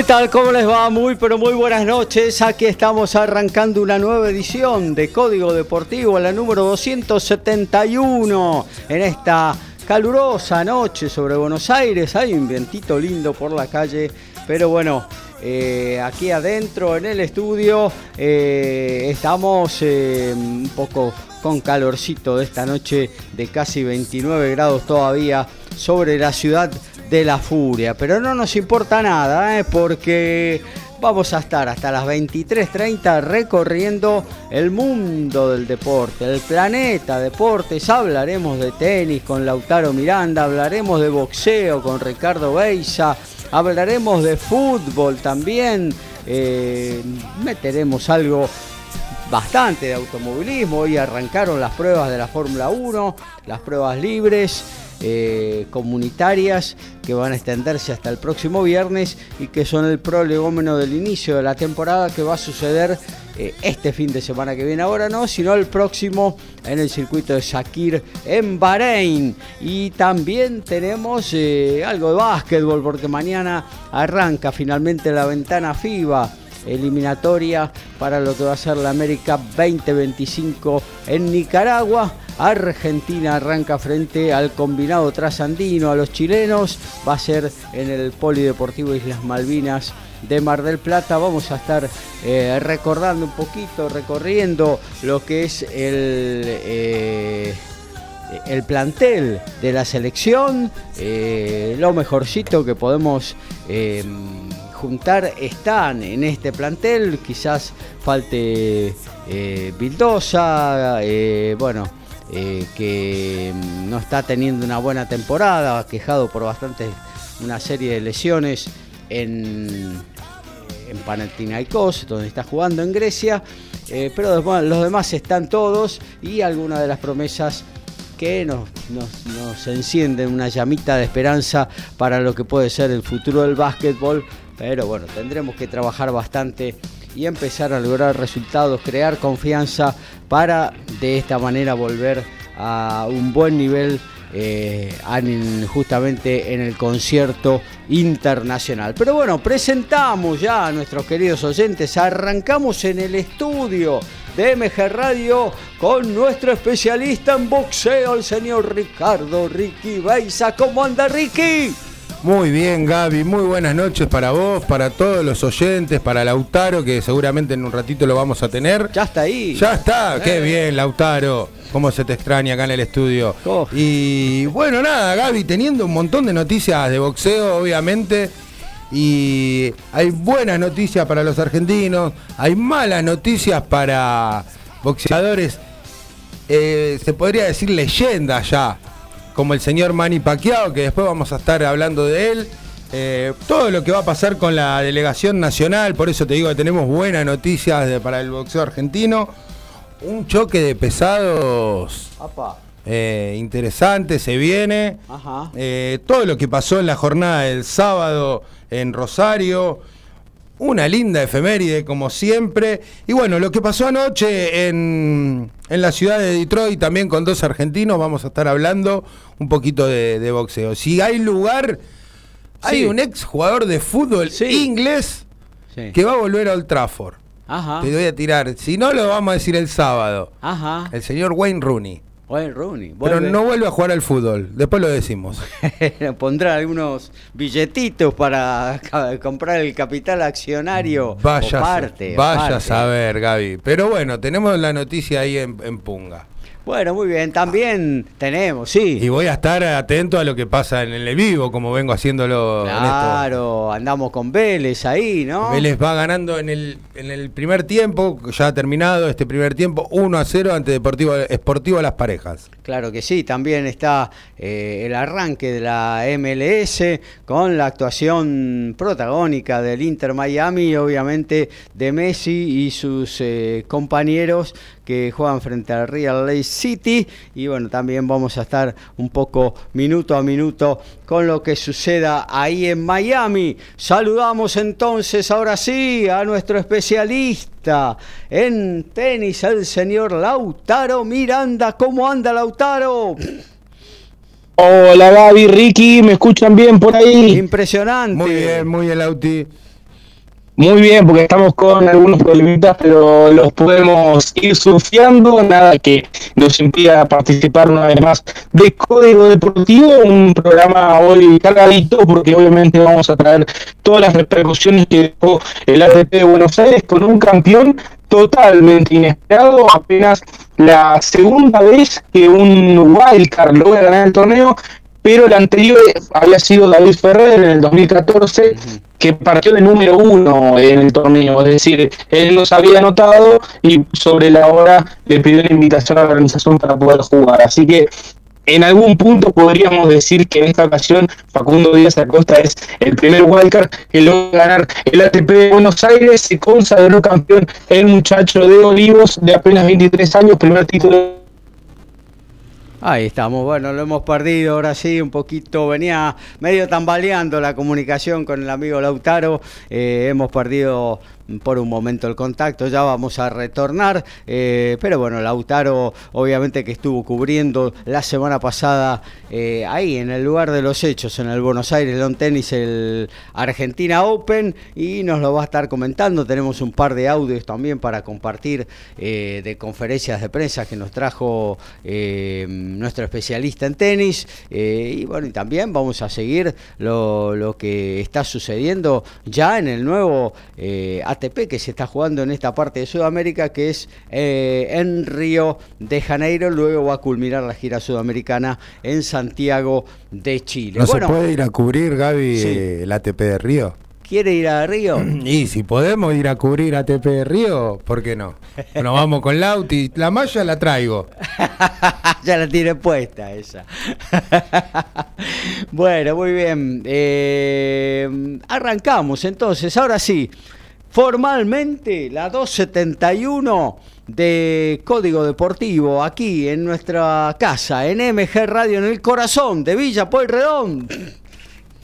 ¿Qué tal? ¿Cómo les va? Muy pero muy buenas noches. Aquí estamos arrancando una nueva edición de Código Deportivo, la número 271 en esta calurosa noche sobre Buenos Aires. Hay un vientito lindo por la calle, pero bueno, eh, aquí adentro en el estudio eh, estamos eh, un poco con calorcito de esta noche de casi 29 grados todavía sobre la ciudad de la furia. Pero no nos importa nada, ¿eh? porque vamos a estar hasta las 23.30 recorriendo el mundo del deporte, el planeta deportes. Hablaremos de tenis con Lautaro Miranda, hablaremos de boxeo con Ricardo Beisa, hablaremos de fútbol también. Eh, meteremos algo bastante de automovilismo. Hoy arrancaron las pruebas de la Fórmula 1, las pruebas libres. Eh, comunitarias que van a extenderse hasta el próximo viernes y que son el prolegómeno del inicio de la temporada que va a suceder eh, este fin de semana que viene ahora no, sino el próximo en el circuito de Shakir en Bahrein. Y también tenemos eh, algo de básquetbol porque mañana arranca finalmente la ventana FIBA eliminatoria para lo que va a ser la América 2025 en Nicaragua. Argentina arranca frente al combinado trasandino, a los chilenos. Va a ser en el Polideportivo Islas Malvinas de Mar del Plata. Vamos a estar eh, recordando un poquito, recorriendo lo que es el, eh, el plantel de la selección, eh, lo mejorcito que podemos juntar están en este plantel. Quizás falte Vildosa, bueno eh, que no está teniendo una buena temporada, quejado por bastante una serie de lesiones en, en Panathinaikos, donde está jugando en Grecia, eh, pero los demás están todos y algunas de las promesas que nos, nos, encienden una llamita de esperanza para lo que puede ser el futuro del básquetbol, pero bueno, tendremos que trabajar bastante y empezar a lograr resultados, crear confianza para de esta manera volver a un buen nivel eh, justamente en el concierto internacional. Pero bueno, presentamos ya a nuestros queridos oyentes, arrancamos en el estudio de MG Radio con nuestro especialista en boxeo, el señor Ricardo Ricky Beiza. ¿Cómo anda Ricky? Muy bien, Gaby. Muy buenas noches para vos, para todos los oyentes, para Lautaro, que seguramente en un ratito lo vamos a tener. Ya está ahí. Ya está. Qué eh. bien, Lautaro. Cómo se te extraña acá en el estudio. Y bueno, nada, Gaby, teniendo un montón de noticias de boxeo, obviamente. Y hay buenas noticias para los argentinos, hay malas noticias para boxeadores, eh, se podría decir leyenda ya como el señor Manny Pacquiao, que después vamos a estar hablando de él. Eh, todo lo que va a pasar con la delegación nacional, por eso te digo que tenemos buenas noticias para el boxeo argentino. Un choque de pesados eh, interesante se viene. Eh, todo lo que pasó en la jornada del sábado en Rosario una linda efeméride como siempre. Y bueno, lo que pasó anoche en, la ciudad de Detroit también con dos argentinos, vamos a estar hablando un poquito de, boxeo. Si hay lugar, hay un ex jugador de fútbol inglés que va a volver a Old Trafford. Te voy a tirar. Si no, lo vamos a decir el sábado. El señor Wayne Rooney. Pero no vuelve a jugar al fútbol, después lo decimos. Pondrá algunos billetitos para comprar el capital accionario vaya parte. Vaya a saber, Gaby. Pero bueno, tenemos la noticia ahí en, Punga. Bueno, muy bien, también tenemos, sí. Y voy a estar atento a lo que pasa en el vivo, como vengo haciéndolo. Claro, andamos con Vélez ahí, ¿no? Vélez va ganando en el, en el primer tiempo, ya ha terminado este primer tiempo, 1 a 0 ante Deportivo Esportivo las parejas. Claro que sí, también está eh, el arranque de la MLS con la actuación protagónica del Inter Miami, obviamente de Messi y sus eh, compañeros que juegan frente al Real Lake City y bueno, también vamos a estar un poco minuto a minuto con lo que suceda ahí en Miami. Saludamos entonces ahora sí a nuestro especialista en tenis, el señor Lautaro Miranda. ¿Cómo anda Lautaro? Hola Gaby, Ricky, ¿me escuchan bien por ahí? Impresionante. Muy bien, muy bien Lauti. Muy bien, porque estamos con algunos problemitas, pero los podemos ir surfeando, nada que nos impida participar una vez más de Código Deportivo, un programa hoy cargadito, porque obviamente vamos a traer todas las repercusiones que dejó el ATP de Buenos Aires con un campeón totalmente inesperado, apenas la segunda vez que un wildcard logra ganar el torneo, pero el anterior había sido David Ferrer en el 2014, que partió de número uno en el torneo, es decir, él los había anotado y sobre la hora le pidió la invitación a la organización para poder jugar. Así que en algún punto podríamos decir que en esta ocasión Facundo Díaz Acosta es el primer wildcard que logra ganar el ATP de Buenos Aires, se consagró campeón el muchacho de Olivos de apenas 23 años, primer título Ahí estamos, bueno, lo hemos perdido ahora sí, un poquito, venía medio tambaleando la comunicación con el amigo Lautaro, eh, hemos perdido por un momento el contacto, ya vamos a retornar, eh, pero bueno, Lautaro obviamente que estuvo cubriendo la semana pasada eh, ahí en el lugar de los hechos, en el Buenos Aires Long Tennis, el Argentina Open, y nos lo va a estar comentando, tenemos un par de audios también para compartir eh, de conferencias de prensa que nos trajo nuestro especialista en tenis, y bueno, y también vamos a seguir lo, lo, que está sucediendo ya en el nuevo ATP que se está jugando en esta parte de Sudamérica, que es eh, en Río de Janeiro. Luego va a culminar la gira sudamericana en Santiago de Chile. ¿No se puede ir a cubrir, Gaby, el ATP de Río? ¿Quiere ir a Río? Y si podemos ir a cubrir ATP de Río, ¿por qué no? Nos vamos con Lauti. La malla la traigo. ya la tiene puesta esa. bueno, muy bien. Eh, arrancamos entonces. Ahora sí formalmente la 271 de Código Deportivo aquí en nuestra casa, en MG Radio, en el corazón de Villa Pueyrredón.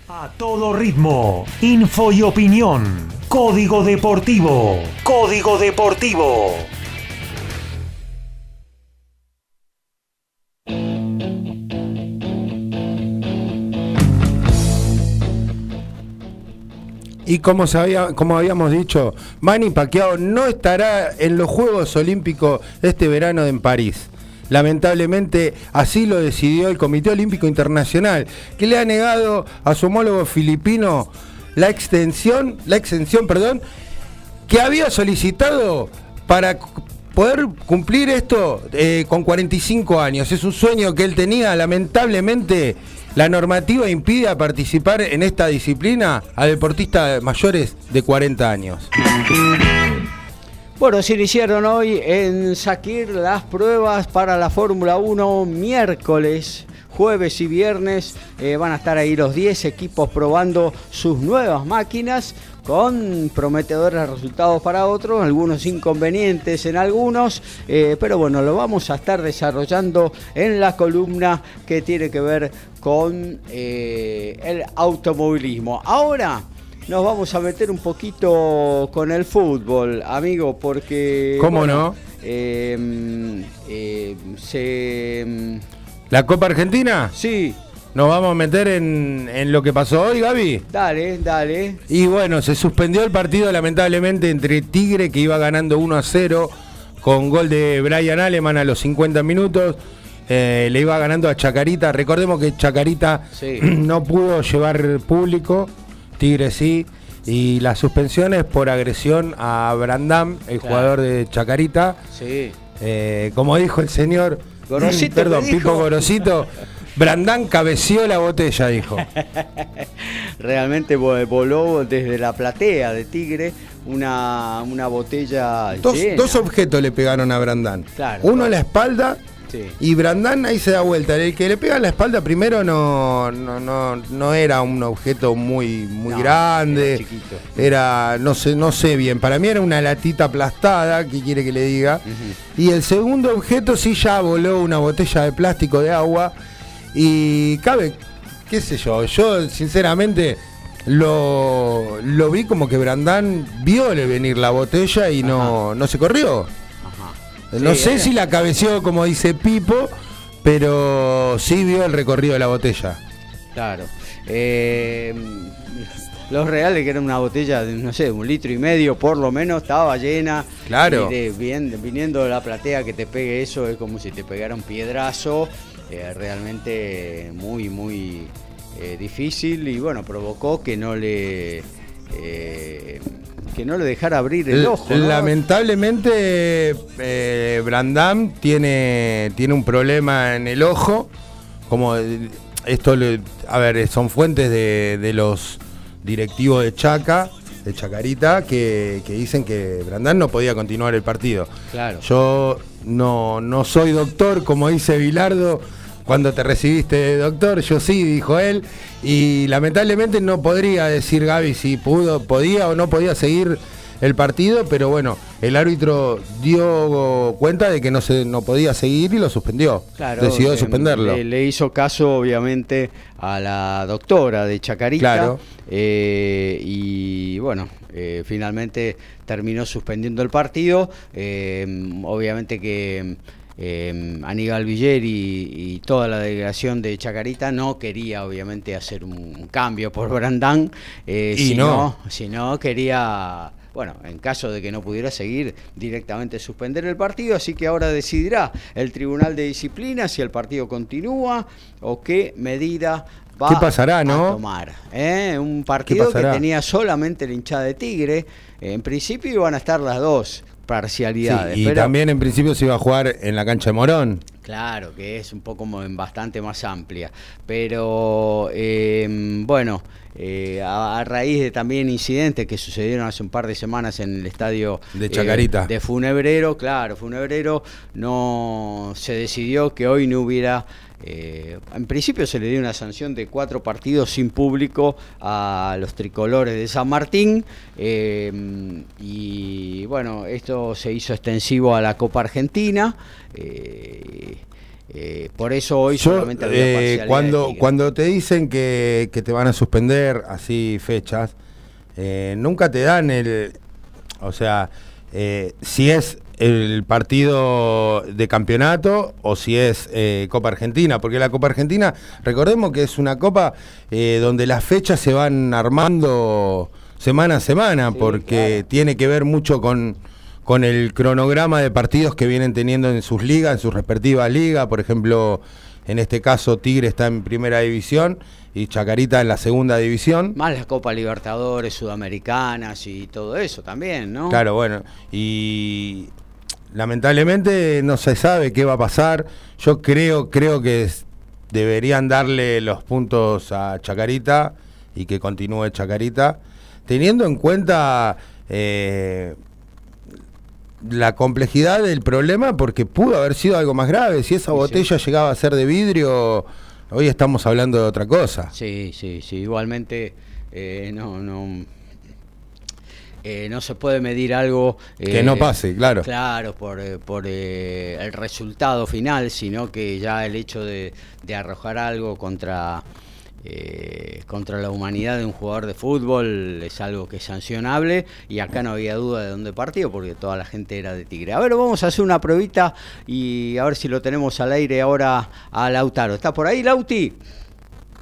A todo ritmo, info y opinión. Código Deportivo. Código Deportivo. Y como, sabía, como habíamos dicho, Manny Pacquiao no estará en los Juegos Olímpicos este verano en París. Lamentablemente así lo decidió el Comité Olímpico Internacional, que le ha negado a su homólogo filipino la extensión, la extensión, perdón, que había solicitado para poder cumplir esto eh, con 45 años. Es un sueño que él tenía, lamentablemente la normativa impide participar en esta disciplina a deportistas mayores de 40 años. Bueno, se iniciaron hoy en Sakir las pruebas para la Fórmula 1 miércoles jueves y viernes eh, van a estar ahí los 10 equipos probando sus nuevas máquinas con prometedores resultados para otros, algunos inconvenientes en algunos, eh, pero bueno, lo vamos a estar desarrollando en la columna que tiene que ver con eh, el automovilismo. Ahora nos vamos a meter un poquito con el fútbol, amigo, porque... ¿Cómo no? Em, eh, se... ¿La Copa Argentina? Sí, nos vamos a meter en, lo que pasó hoy, Gaby. Dale, dale. Y bueno, se suspendió el partido lamentablemente entre Tigre, que iba ganando 1 a 0, con gol de Brian Aleman a los 50 minutos. Eh, le iba ganando a Chacarita. Recordemos que Chacarita no pudo llevar público, Tigre sí. Y las suspensiones por agresión a Brandam, el jugador de Chacarita. Sí. Eh, como dijo el señor, Gorosito. Perdón, Pipo Gorosito. Brandán cabeció la botella, dijo. Realmente voló desde la platea de Tigre una, una botella. Dos, objetos le pegaron a Brandán. Uno en la espalda y Brandán ahí se da vuelta. El que le pega en la espalda primero no, no, no, era un objeto muy, muy grande. Era, no sé, no sé bien. Para mí era una latita aplastada, ¿qué quiere que le diga? Y el segundo objeto sí ya voló una botella de plástico de agua. Y cabe, qué sé yo, yo sinceramente lo, lo vi como que Brandán vio venir la botella y no, no se corrió. No sé eh. si la cabeció como dice Pipo, pero sí vio el recorrido de la botella. Claro. Eh, los reales, que era una botella de, no sé, un litro y medio por lo menos, estaba llena. Claro. Y viniendo de la platea que te pegue eso es como si te pegara un piedrazo. Eh, realmente muy, muy difícil y bueno, provocó que no le que no le dejara abrir el ojo. Lamentablemente, eh, Brandam tiene, tiene un problema en el ojo. Como esto, a ver, son fuentes de, los directivos de Chaca, de Chacarita, que, dicen que Brandán no podía continuar el partido. Claro. Yo no, no soy doctor, como dice Bilardo cuando te recibiste, doctor, yo sí, dijo él, y lamentablemente no podría decir Gaby si pudo, podía o no podía seguir el partido, pero bueno, el árbitro dio cuenta de que no se no podía seguir y lo suspendió. Decidió eh, suspenderlo. Le, hizo caso, obviamente, a la doctora de Chacarita. Claro. Eh, y bueno, eh, finalmente terminó suspendiendo el partido. obviamente que eh, Aníbal Viller y, toda la delegación de Chacarita no quería obviamente hacer un, cambio por Brandán, eh, sino, sino quería bueno, en caso de que no pudiera seguir, directamente suspender el partido, así que ahora decidirá el Tribunal de Disciplina si el partido continúa o qué medida va pasará, a tomar. ¿eh? Un partido que tenía solamente la hinchada de Tigre, en principio iban a estar las dos parcialidades. y también en principio se iba a jugar en la cancha de Morón. Claro, que es un poco bastante más amplia. Pero em, bueno, eh, a, raíz de también incidentes que sucedieron hace un par de semanas en el estadio de Chacarita. Eh, de Funebrero, claro, Funebrero no se decidió que hoy no hubiera eh, en principio se le dio una sanción de cuatro partidos sin público a los tricolores de San Martín eh, y bueno, esto se hizo extensivo a la Copa Argentina. Eh, por eso hoy solamente cuando cuando te dicen que, que, te van a suspender así fechas, nunca te dan el, o sea, si es el partido de campeonato o si es eh, Copa Argentina, porque la Copa Argentina, recordemos que es una copa eh, donde las fechas se van armando semana a semana, porque tiene que ver mucho con, con el cronograma de partidos que vienen teniendo en sus ligas, en sus respectivas ligas, por ejemplo, en este caso Tigre está en primera división y Chacarita en la segunda división. Más las Copa Libertadores, Sudamericanas y todo eso también, ¿no? Claro, bueno. Y lamentablemente no se sabe qué va a pasar. Yo creo, creo que deberían darle los puntos a Chacarita y que continúe Chacarita, teniendo en cuenta eh, la complejidad del problema, porque pudo haber sido algo más grave. Si esa botella llegaba a ser de vidrio, hoy estamos hablando de otra cosa. Sí, sí, sí. Igualmente, eh, no, no eh, no se puede medir algo... que no eh, pase, claro. Claro, por, eh, por el resultado final, sino que ya el hecho de, arrojar algo contra... contra la humanidad de un jugador de fútbol es algo que es sancionable y acá no había duda de dónde partió porque toda la gente era de Tigre. A ver, vamos a hacer una pruebita y a ver si lo tenemos al aire ahora a Lautaro. ¿Está por ahí, Lauti?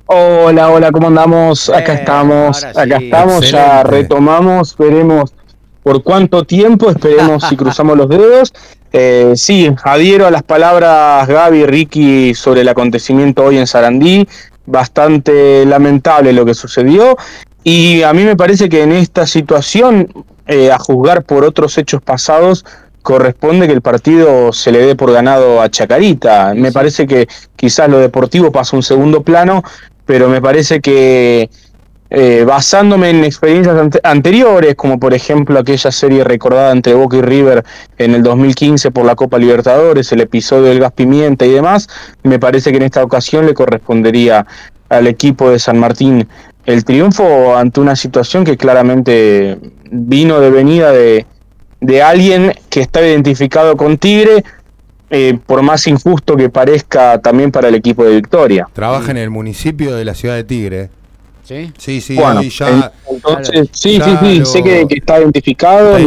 Hola, hola, ¿cómo andamos? acá estamos, acá estamos, ya retomamos, veremos por cuánto tiempo, esperemos si cruzamos los dedos. Eh, sí, adhiero a las palabras Gaby y Ricky sobre el acontecimiento hoy en Sarandí, bastante lamentable lo que sucedió y a mí me parece que en esta situación, eh, a juzgar por otros hechos pasados, corresponde que el partido se le dé por ganado a Chacarita. Me parece que quizás lo deportivo pasa un segundo plano, pero me parece que eh, basándome en experiencias anteriores, como por ejemplo aquella serie recordada entre Boca y River en el 2015 por la Copa Libertadores, el episodio del gas pimienta y demás, me parece que en esta ocasión le correspondería al equipo de San Martín el triunfo ante una situación que claramente vino de venida de, de alguien que está identificado con Tigre, eh, por más injusto que parezca también para el equipo de Victoria. Trabaja en el municipio de la ciudad de Tigre. Sí, sí, sí, bueno, ya, entonces, sí, sí, sí, sé que, está identificado,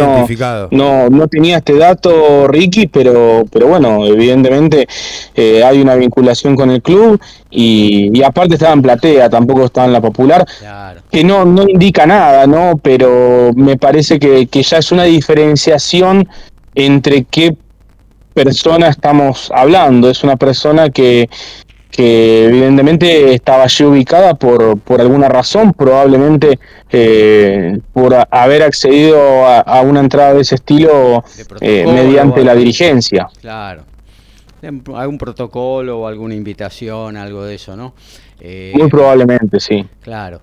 no, no, tenía este dato Ricky, pero, pero bueno, evidentemente eh, hay una vinculación con el club y, aparte estaba en platea, tampoco estaba en la popular, que no, no indica nada, ¿no? Pero me parece que, que ya es una diferenciación entre qué persona estamos hablando, es una persona que que evidentemente estaba allí ubicada por, por alguna razón, probablemente eh, por haber accedido a, una entrada de ese estilo eh, mediante la dirigencia. Claro. Algún protocolo o alguna invitación, algo de eso, ¿no? Eh, Muy probablemente, sí. Claro.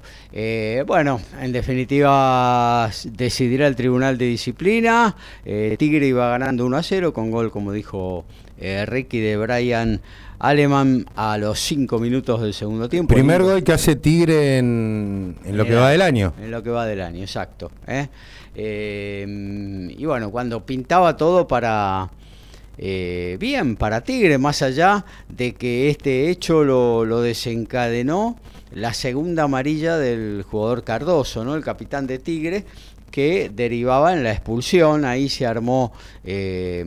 bueno, en definitiva decidirá el Tribunal de Disciplina. Tigre iba ganando 1 a 0 con gol, como dijo Ricky, de Brian Alemán a los 5 minutos del segundo tiempo. Primer gol que hace Tigre en, lo que va del año. En lo que va del año, exacto. ¿eh? Eh, y bueno, cuando pintaba todo para... Eh, bien, para Tigre, más allá de que este hecho lo, desencadenó la segunda amarilla del jugador Cardoso, ¿no? El capitán de Tigre, que derivaba en la expulsión. Ahí se armó eh,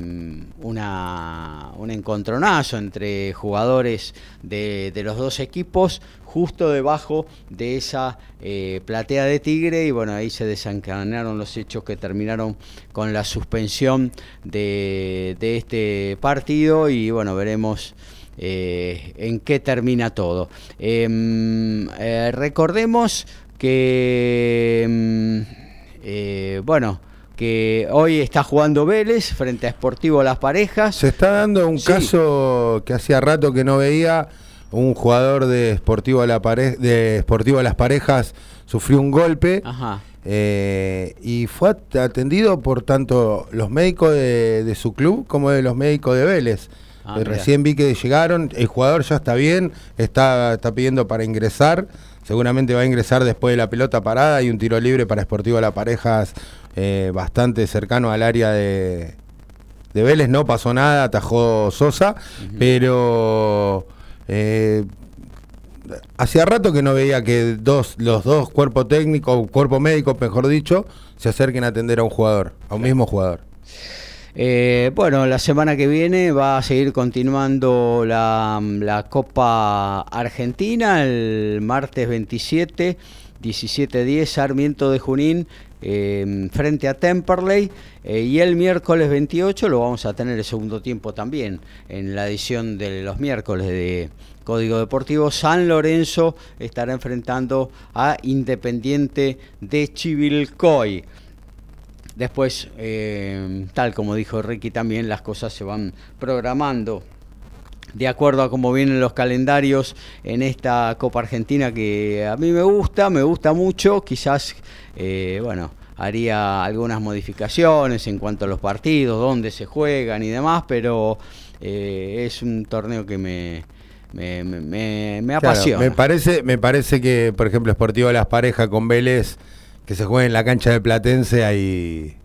una, un encontronazo entre jugadores de, los dos equipos justo debajo de esa eh, platea de Tigre y bueno, ahí se desencadenaron los hechos que terminaron con la suspensión de, este partido y bueno, veremos eh, en qué termina todo. Em, recordemos que em, eh, bueno, que hoy está jugando Vélez frente a Sportivo Las Parejas. Se está dando un caso que hacía rato que no veía. Un jugador de Sportivo, la de Sportivo Las Parejas sufrió un golpe eh, y fue atendido por tanto los médicos de, su club como de los médicos de Vélez. Ah, recién vi que llegaron, el jugador ya está bien, está, está pidiendo para ingresar seguramente va a ingresar después de la pelota parada y un tiro libre para Sportivo La Parejas eh, bastante cercano al área de, de Vélez. No pasó nada, atajó Sosa, pero eh, hacía rato que no veía que dos, los dos cuerpos técnicos, cuerpo médico, mejor dicho, se acerquen a atender a un jugador, a un mismo jugador. Eh, bueno, la semana que viene va a seguir continuando la, Copa Argentina, el martes 27, 17-10, Sarmiento de Junín. Em, frente a Temperley eh, y el miércoles 28 lo vamos a tener el segundo tiempo también en la edición de los miércoles de Código Deportivo San Lorenzo estará enfrentando a Independiente de Chivilcoy. Después, eh, tal como dijo Ricky también, las cosas se van programando de acuerdo a cómo vienen los calendarios en esta Copa Argentina que a mí me gusta, me gusta mucho, quizás, eh, bueno, haría algunas modificaciones en cuanto a los partidos, dónde se juegan y demás, pero eh, es un torneo que me, me, apasiona. me, parece, me parece que, por ejemplo, Sportivo Las Parejas con Vélez que se juegue en la cancha de Platense hay,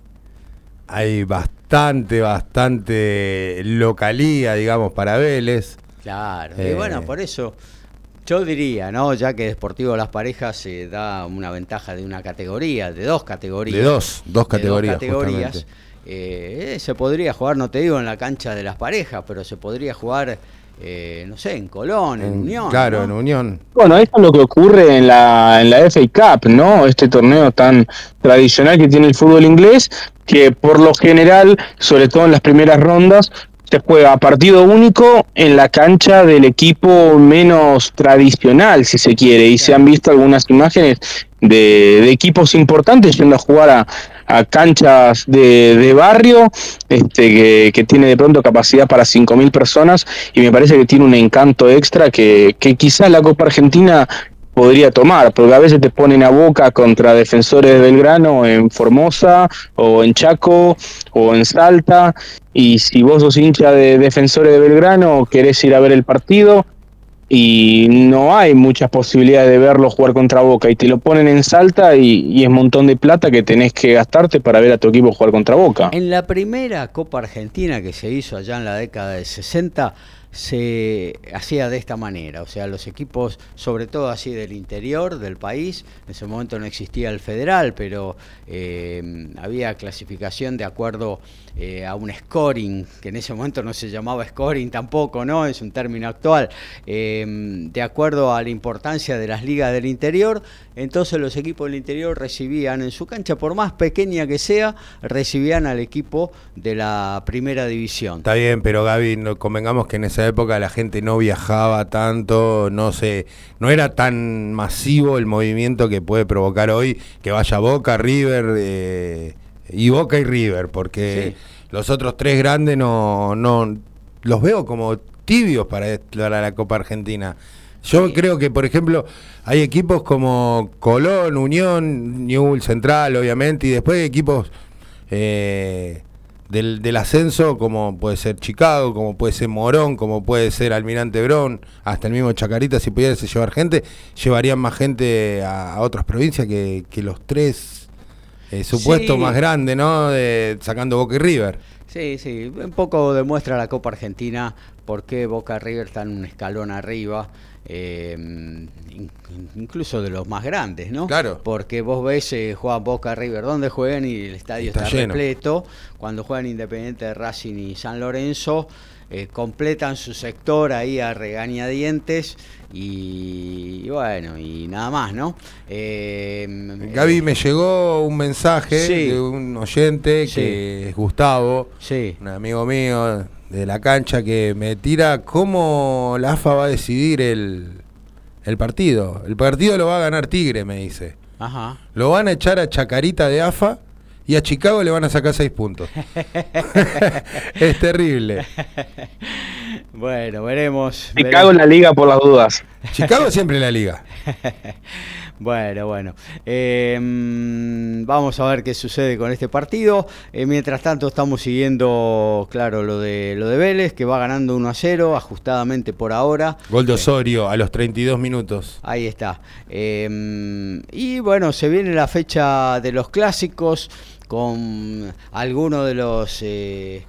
hay bastante, bastante localía, digamos, para Vélez. Claro, y bueno, eh, por eso yo diría, ¿no? Ya que Deportivo Las Parejas se da una ventaja de una categoría, de dos categorías. De dos, dos categorías. categorías eh, se podría jugar, no te digo en la cancha de las parejas, pero se podría jugar eh, no sé, en Colón, en, Unión. Claro, en Unión. Bueno, eso es lo que ocurre en la, en la FA Cup, ¿no? Este torneo tan tradicional que tiene el fútbol inglés, que por lo general, sobre todo en las primeras rondas, se juega partido único en la cancha del equipo menos tradicional, si se quiere, y se han visto algunas imágenes de, de equipos importantes yendo a jugar a, a canchas de, barrio, este, que, tiene de pronto capacidad para 5.000 personas y me parece que tiene un encanto extra que, que quizás la Copa Argentina podría tomar, porque a veces te ponen a boca contra defensores de Belgrano en Formosa o en Chaco o en Salta, y si vos sos hincha de defensores de Belgrano, querés ir a ver el partido, y no hay muchas posibilidades de verlo jugar contra Boca y te lo ponen en Salta y, y, es un montón de plata que tenés que gastarte para ver a tu equipo jugar contra Boca. En la primera Copa Argentina que se hizo allá en la década de 60, se hacía de esta manera, o sea, los equipos, sobre todo así del interior del país, en ese momento no existía el federal, pero eh, había clasificación de acuerdo eh, a un scoring, que en ese momento no se llamaba scoring tampoco, ¿no? Es un término actual, eh, de acuerdo a la importancia de las ligas del interior, entonces los equipos del interior recibían en su cancha, por más pequeña que sea, recibían al equipo de la primera división. Está bien, pero Gaby, convengamos que en esa época la gente no viajaba tanto, no sé, no era tan masivo el movimiento que puede provocar hoy que vaya Boca, River eh, y Boca y River, porque los otros tres grandes no, no los veo como tibios para, la Copa Argentina. Yo creo que, por ejemplo, hay equipos como Colón, Unión, Newell Central, obviamente, y después hay equipos eh, del, ascenso, como puede ser Chicago, como puede ser Morón, como puede ser Almirante Brón, hasta el mismo Chacarita, si pudiese llevar gente, llevarían más gente a, otras provincias que, los tres eh, supuestos más grandes, ¿no? De, sacando Boca y River. Sí, sí, un poco demuestra la Copa Argentina por qué Boca y River están un escalón arriba. Eh, incluso de los más grandes, ¿no? Claro. Porque vos ves, eh, juegan Boca River, donde juegan y el estadio está, repleto. Cuando juegan Independiente de Racing y San Lorenzo, eh, completan su sector ahí a regañadientes y, bueno, y nada más, ¿no? Eh, Gaby, me llegó un mensaje de un oyente que es Gustavo, un amigo mío de la cancha que me tira cómo la AFA va a decidir el, el partido. El partido lo va a ganar Tigre, me dice. Ajá. Lo van a echar a Chacarita de AFA y a Chicago le van a sacar seis puntos. es terrible. Bueno, veremos. Chicago en la liga por las dudas. Chicago siempre en la liga. Bueno, bueno. Em, vamos a ver qué sucede con este partido. Eh, mientras tanto, estamos siguiendo, claro, lo de lo de Vélez, que va ganando 1 a 0, ajustadamente por ahora. Gol de Osorio a los 32 minutos. Ahí está. Em, y bueno, se viene la fecha de los clásicos con algunos de los. Eh,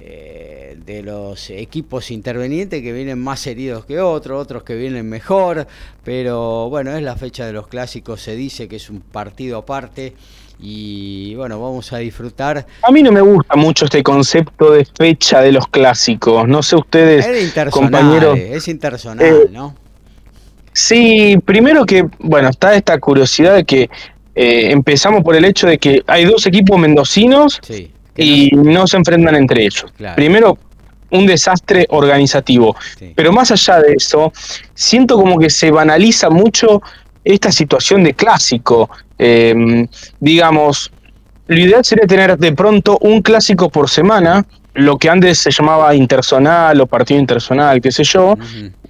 eh, de los equipos intervenientes que vienen más heridos que otros, otros que vienen mejor, pero bueno, es la fecha de los clásicos, se dice que es un partido aparte y bueno, vamos a disfrutar. A mí no me gusta mucho este concepto de fecha de los clásicos, no sé ustedes, compañeros. Es internacional, eh, ¿no? Sí, primero que, bueno, está esta curiosidad de que eh, empezamos por el hecho de que hay dos equipos mendocinos sí y no se enfrentan entre ellos. Primero, un desastre organizativo. Pero más allá de eso, siento como que se banaliza mucho esta situación de clásico. Em, digamos, lo ideal sería tener de pronto un clásico por semana, lo que antes se llamaba intersonal o partido intersonal, qué sé yo,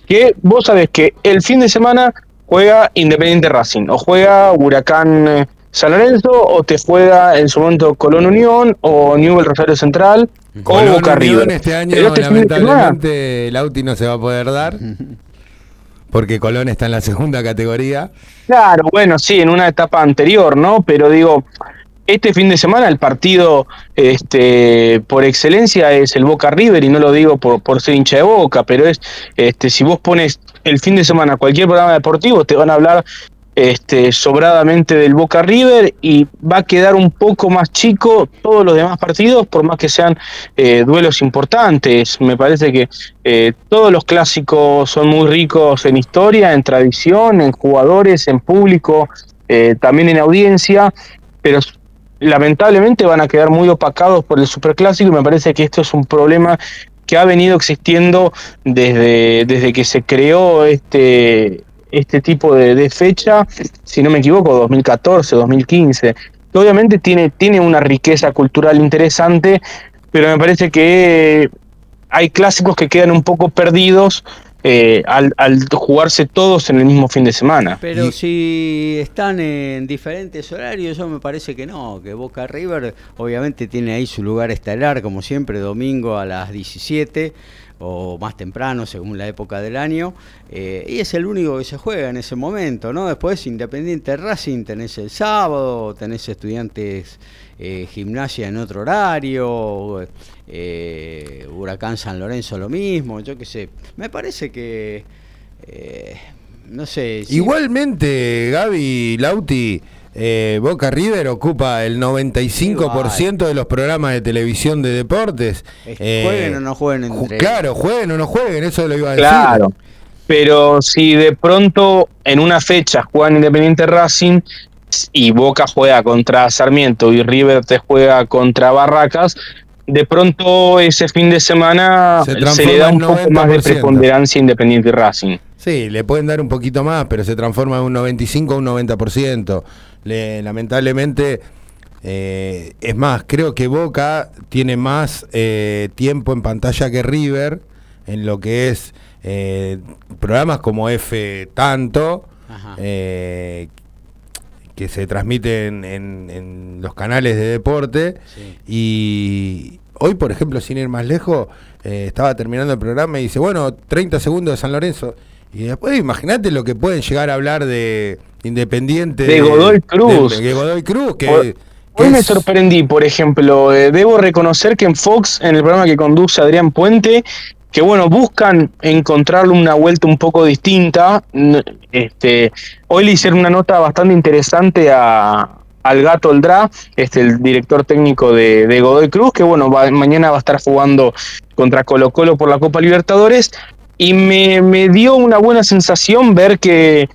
que vos sabés que el fin de semana juega Independiente Racing o juega Huracán eh, San Lorenzo o te juega en su momento Colón Unión o Newell Rosario Central Colón o Boca Unión este año este lamentablemente el Auti no se va a poder dar porque Colón está en la segunda categoría. Claro, bueno, sí, en una etapa anterior, ¿no? Pero digo, este fin de semana el partido este, por excelencia es el Boca River y no lo digo por, por ser hincha de Boca, pero es este, si vos pones el fin de semana cualquier programa deportivo te van a hablar este, sobradamente del Boca River y va a quedar un poco más chico todos los demás partidos, por más que sean eh, duelos importantes. Me parece que eh, todos los clásicos son muy ricos en historia, en tradición, en jugadores, en público, eh, también en audiencia, pero lamentablemente van a quedar muy opacados por el superclásico y me parece que esto es un problema que ha venido existiendo desde, desde que se creó este este tipo de, fecha, si no me equivoco, 2014, 2015. obviamente tiene, tiene una riqueza cultural interesante, pero me parece que hay clásicos que quedan un poco perdidos eh, al, jugarse todos en el mismo fin de semana. Pero si están en diferentes horarios, yo me parece que no, que Boca River obviamente tiene ahí su lugar estelar, como siempre, domingo a las 17 o más temprano, según la época del año, eh, y es el único que se juega en ese momento, ¿no? Después, Independiente Racing, tenés el sábado, tenés estudiantes eh, gimnasia en otro horario, eh, Huracán San Lorenzo lo mismo, yo qué sé. Me parece que, eh, no sé. Igualmente, Gaby Lauti, Boca River ocupa el 95% de los programas de televisión de deportes. jueguen o no jueguen entre Claro, jueguen o no jueguen, eso lo iba a decir. Claro. Pero si de pronto en una fecha juegan Independiente Racing, y Boca juega contra Sarmiento y River te juega contra Barracas, de pronto ese fin de semana se, le da un poco más de preponderancia Independiente y Racing. Sí, le pueden dar un poquito más, pero se transforma en un 95 a un 90%. Le, lamentablemente, eh, es más, creo que Boca tiene más eh, tiempo en pantalla que River en lo que es eh, programas como F tanto, que se transmiten en, los canales de deporte. Y hoy, por ejemplo, sin ir más lejos, eh, estaba terminando el programa y dice, bueno, 30 segundos de San Lorenzo. Y después imagínate lo que pueden llegar a hablar de Independiente. De Godoy Cruz. De, Godoy Cruz, que... Hoy me sorprendí, por ejemplo, eh, debo reconocer que en Fox, en el programa que conduce Adrián Puente, que bueno, buscan encontrarle una vuelta un poco distinta. Este, hoy le hicieron una nota bastante interesante a, al Gato Oldra, este, el director técnico de, Godoy Cruz, que bueno, mañana va a estar jugando contra Colo Colo por la Copa Libertadores, y me, me dio una buena sensación ver que,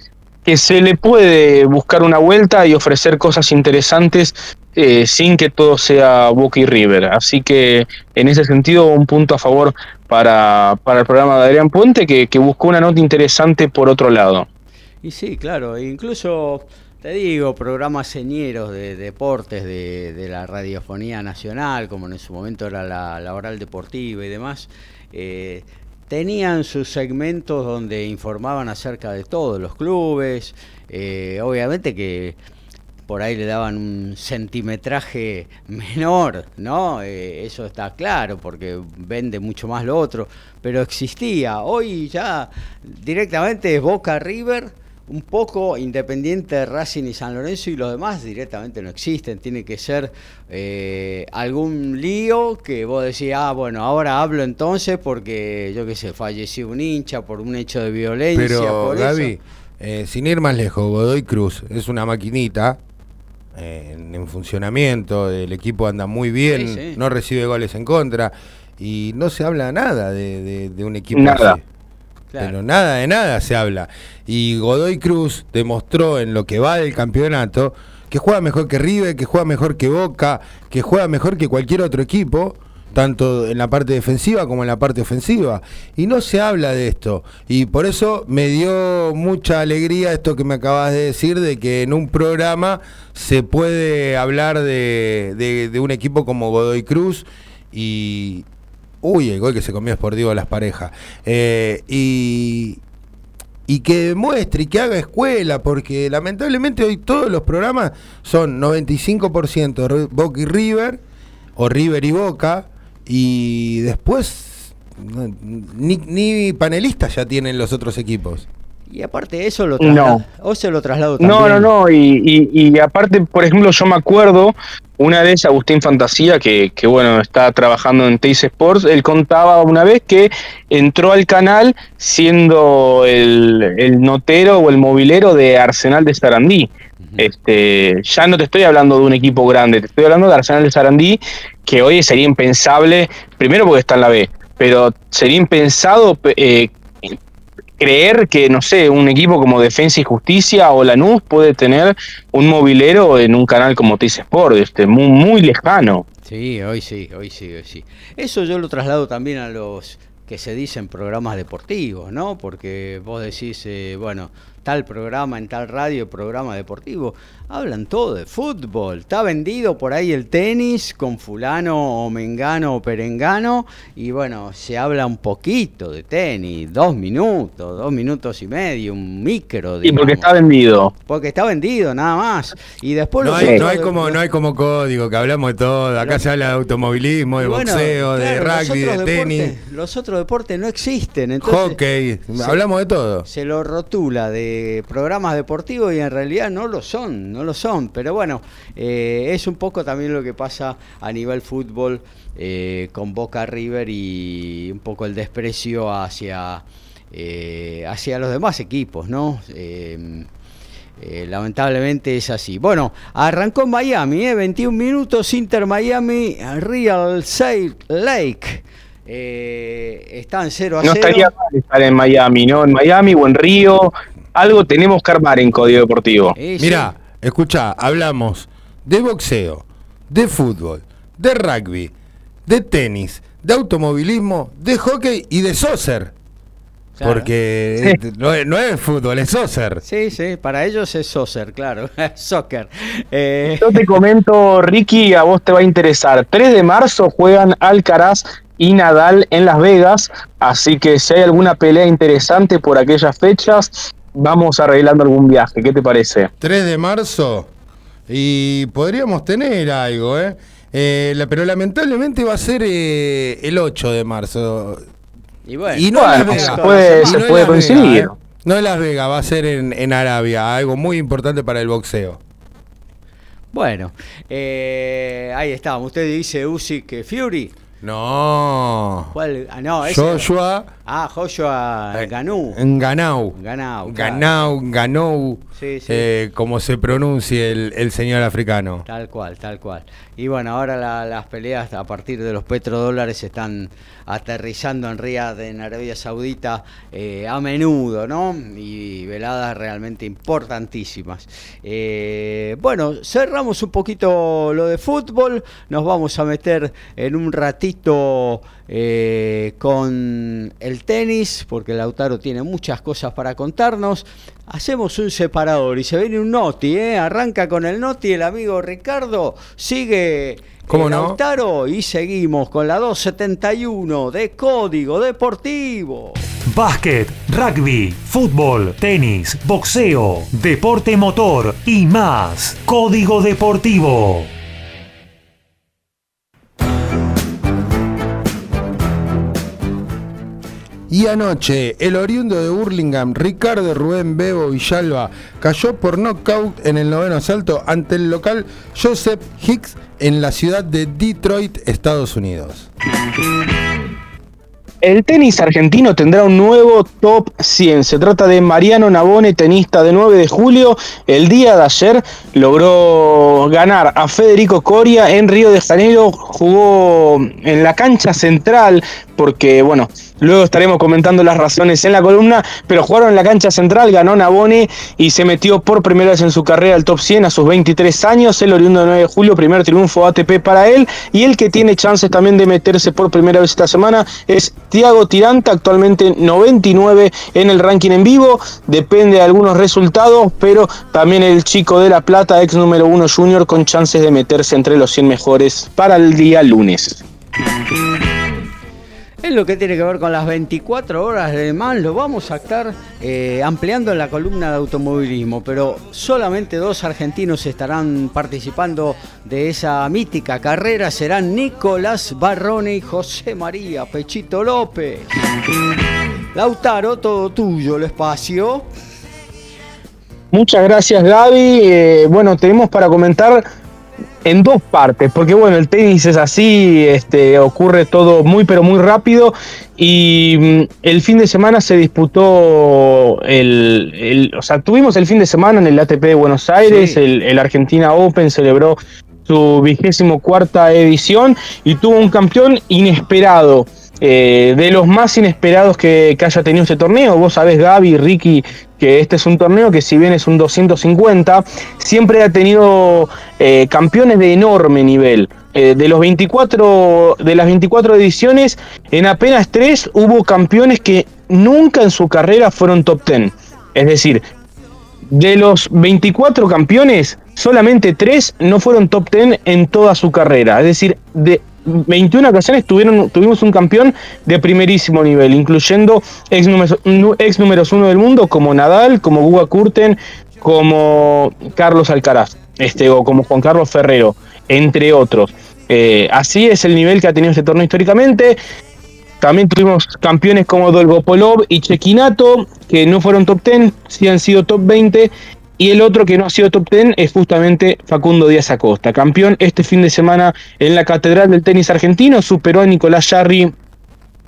que se le puede buscar una vuelta y ofrecer cosas interesantes eh, sin que todo sea Boca y River. Así que en ese sentido un punto a favor para, para el programa de Adrián Puente que, buscó una nota interesante por otro lado. Y sí, claro, incluso te digo, programas señeros de deportes de, la radiofonía nacional, como en su momento era la, oral deportiva y demás, eh, tenían sus segmentos donde informaban acerca de todos los clubes, eh, obviamente que por ahí le daban un centimetraje menor, ¿no? Eh, eso está claro, porque vende mucho más lo otro, pero existía. Hoy ya directamente es Boca River, un poco Independiente Racing y San Lorenzo y los demás directamente no existen. Tiene que ser eh, algún lío que vos decís, ah, bueno, ahora hablo entonces porque, yo qué sé, falleció un hincha por un hecho de violencia. Pero, Gaby, eh, sin ir más lejos, Godoy Cruz es una maquinita en, funcionamiento, el equipo anda muy bien, no recibe goles en contra y no se habla nada de, un equipo nada. Pero nada de nada se habla. Y Godoy Cruz demostró en lo que va del campeonato que juega mejor que River, que juega mejor que Boca, que juega mejor que cualquier otro equipo tanto en la parte defensiva como en la parte ofensiva. Y no se habla de esto. Y por eso me dio mucha alegría esto que me acabas de decir, de que en un programa se puede hablar de, un equipo como Godoy Cruz y... Uy, el gol que se comió es por Diego las parejas. Eh, y, y que demuestre y que haga escuela, porque lamentablemente hoy todos los programas son 95% Boca y River, o River y Boca, y después, ni, ni panelistas ya tienen los otros equipos. Y aparte de eso lo traslado, o se lo traslado también. No, no, no, y, y, aparte, por ejemplo, yo me acuerdo, una vez Agustín Fantasía, que, que bueno, está trabajando en Teis Sports, él contaba una vez que entró al canal siendo el, el notero o el movilero de Arsenal de Sarandí. Este, ya no te estoy hablando de un equipo grande, te estoy hablando de Arsenal de Sarandí, que hoy sería impensable, primero porque está en la B, pero sería impensado eh, creer que, no sé, un equipo como Defensa y Justicia o Lanús puede tener un movilero en un canal como Tice Sport, este, muy, muy lejano. Sí, hoy sí, hoy sí, hoy sí. Eso yo lo traslado también a los que se dicen programas deportivos, ¿no? Porque vos decís, eh, bueno, tal programa, en tal radio, programa deportivo, hablan todo de fútbol. Está vendido por ahí el tenis con fulano o mengano o perengano y bueno, se habla un poquito de tenis, dos minutos, dos minutos y medio, un micro. Y porque está vendido. Porque está vendido, nada más. Y después no, hay, no hay como no hay como código, que hablamos de todo. Acá se habla de automovilismo, de boxeo, de rugby, de tenis. los otros deportes no existen. Entonces, Hockey, hablamos de todo. Se lo rotula de programas deportivos y en realidad no lo son no lo son, pero bueno, eh, es un poco también lo que pasa a nivel fútbol eh, con Boca River y un poco el desprecio hacia, eh, hacia los demás equipos, ¿no? lamentablemente es así. Bueno, arrancó en Miami, 21 minutos, Inter Miami, Real Salt Lake. están 0 a 0. No estaría mal estar en Miami, ¿no? En Miami o en Río, algo tenemos que armar en Código Deportivo. Mira, Escucha, hablamos de boxeo, de fútbol, de rugby, de tenis, de automovilismo, de hockey y de soccer. Porque no, es, fútbol, es soccer. Sí, sí, para ellos es soccer, claro, soccer. Eh, Yo te comento, Ricky, a vos te va a interesar. 3 de marzo juegan Alcaraz y Nadal en Las Vegas, así que si hay alguna pelea interesante por aquellas fechas, vamos arreglando algún viaje. ¿Qué te parece? 3 de marzo y podríamos tener algo, ¿eh? eh pero lamentablemente va a ser eh, el 8 de marzo. Y bueno, y no Las Vegas. se puede, se puede coincidir. ¿eh? No en Las Vegas, va a ser en, en Arabia, algo muy importante para el boxeo. Bueno, ahí estamos. Usted dice Usyk Fury. No. ¿Cuál? Ah, no, ese. Joshua. Ah, Joshua Ganú. Ganau. Ganau. Ganau, Ganou. Sí, sí. Eh, como se pronuncie el, el, señor africano. Tal cual, tal cual. Y bueno, ahora las peleas a partir de los petrodólares están aterrizando en Riyadh, en Arabia Saudita, eh, a menudo, ¿no? Y veladas realmente importantísimas. Eh, bueno, cerramos un poquito lo de fútbol, nos vamos a meter en un ratito con el tenis, porque Lautaro tiene muchas cosas para contarnos. Hacemos un separador y se viene un noti, ¿eh? Arranca con el noti el amigo Ricardo, sigue ¿Cómo Lautaro y seguimos con la 271 de Código Deportivo. Básquet, rugby, fútbol, tenis, boxeo, deporte motor y más. Código Deportivo. Y anoche, el oriundo de Burlingame, Ricardo Rubén Bebo Villalba, cayó por knockout en el noveno asalto ante el local Joseph Hicks en la ciudad de Detroit, Estados Unidos. El tenis argentino tendrá un nuevo top 100. Se trata de Mariano Navone, tenista de 9 de julio. El día de ayer logró ganar a Federico Coria en Río de Janeiro. Jugó en la cancha central porque, bueno, Luego estaremos comentando las razones en la columna, pero jugaron en la cancha central, ganó Nabone y se metió por primera vez en su carrera al top 100 a sus 23 años, el oriundo de 9 de julio, primer triunfo ATP para él, y el que tiene chances también de meterse por primera vez esta semana es Tiago Tiranta, actualmente 99 en el ranking en vivo, depende de algunos resultados, pero también el chico de La Plata, ex número 1 junior, con chances de meterse entre los 100 mejores para el día lunes. En lo que tiene que ver con las 24 horas de más, lo vamos a estar eh, ampliando en la columna de automovilismo, pero solamente dos argentinos estarán participando de esa mítica carrera, serán Nicolás Barrone y José María Pechito López. Lautaro, todo tuyo el espacio. Muchas gracias Gaby. Eh, bueno, tenemos para comentar en dos partes, porque bueno, el tenis es así, este, ocurre todo muy pero muy rápido y mm, el fin de semana se disputó el, o sea, tuvimos el fin de semana en el ATP de Buenos Aires, el, Argentina Open celebró su vigésimo cuarta edición y tuvo un campeón inesperado. Eh, de los más inesperados que, haya tenido este torneo. Vos sabés, Gaby, Ricky, que este es un torneo que si bien es un 250, siempre ha tenido eh, campeones de enorme nivel. Eh, de, los 24, de las 24 ediciones, en apenas 3 hubo campeones que nunca en su carrera fueron top 10. Es decir, de los 24 campeones, solamente 3 no fueron top 10 en toda su carrera. Es decir, de 21 ocasiones tuvieron, tuvimos un campeón de primerísimo nivel, incluyendo ex números, ex números uno del mundo como Nadal, como Guga Kurten, como Carlos Alcaraz, este, o como Juan Carlos Ferrero, entre otros. Eh, así es el nivel que ha tenido este torneo históricamente. También tuvimos campeones como Dolgopolov y Chequinato, que no fueron top 10, sí han sido top 20. Y el otro que no ha sido top 10 es justamente Facundo Díaz Acosta, campeón este fin de semana en la Catedral del Tenis Argentino, superó a Nicolás Jarry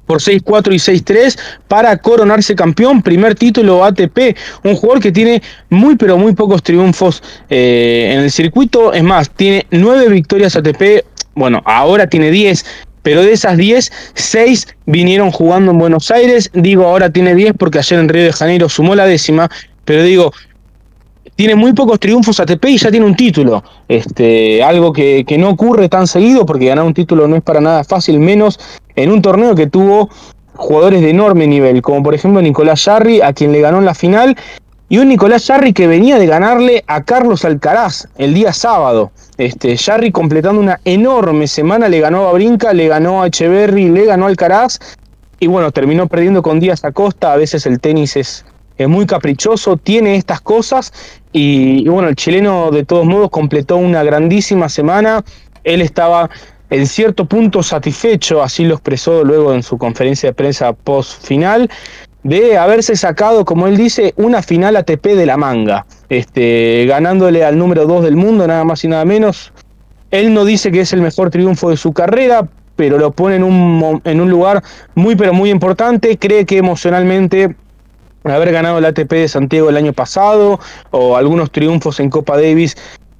por 6-4 y 6-3 para coronarse campeón, primer título ATP, un jugador que tiene muy pero muy pocos triunfos eh, en el circuito, es más, tiene 9 victorias ATP, bueno, ahora tiene 10, pero de esas 10, 6 vinieron jugando en Buenos Aires. Digo, ahora tiene 10 porque ayer en Río de Janeiro sumó la décima, pero digo, tiene muy pocos triunfos ATP y ya tiene un título. Este, algo que, que, no ocurre tan seguido porque ganar un título no es para nada fácil, menos en un torneo que tuvo jugadores de enorme nivel, como por ejemplo Nicolás Jarry, a quien le ganó en la final, y un Nicolás Jarry que venía de ganarle a Carlos Alcaraz el día sábado. Este, Jarry completando una enorme semana, le ganó a Brinca, le ganó a Echeverry, le ganó a Alcaraz y bueno, terminó perdiendo con Díaz Acosta. A veces el tenis es, es muy caprichoso, tiene estas cosas y, bueno, el chileno de todos modos completó una grandísima semana. Él estaba en cierto punto satisfecho, así lo expresó luego en su conferencia de prensa post final de haberse sacado, como él dice, una final ATP de la manga, este, ganándole al número 2 del mundo, nada más y nada menos. Él no dice que es el mejor triunfo de su carrera, pero lo pone en un, en un lugar muy, pero muy importante. Cree que emocionalmente haber ganado el ATP de Santiago el año pasado o algunos triunfos en Copa Davis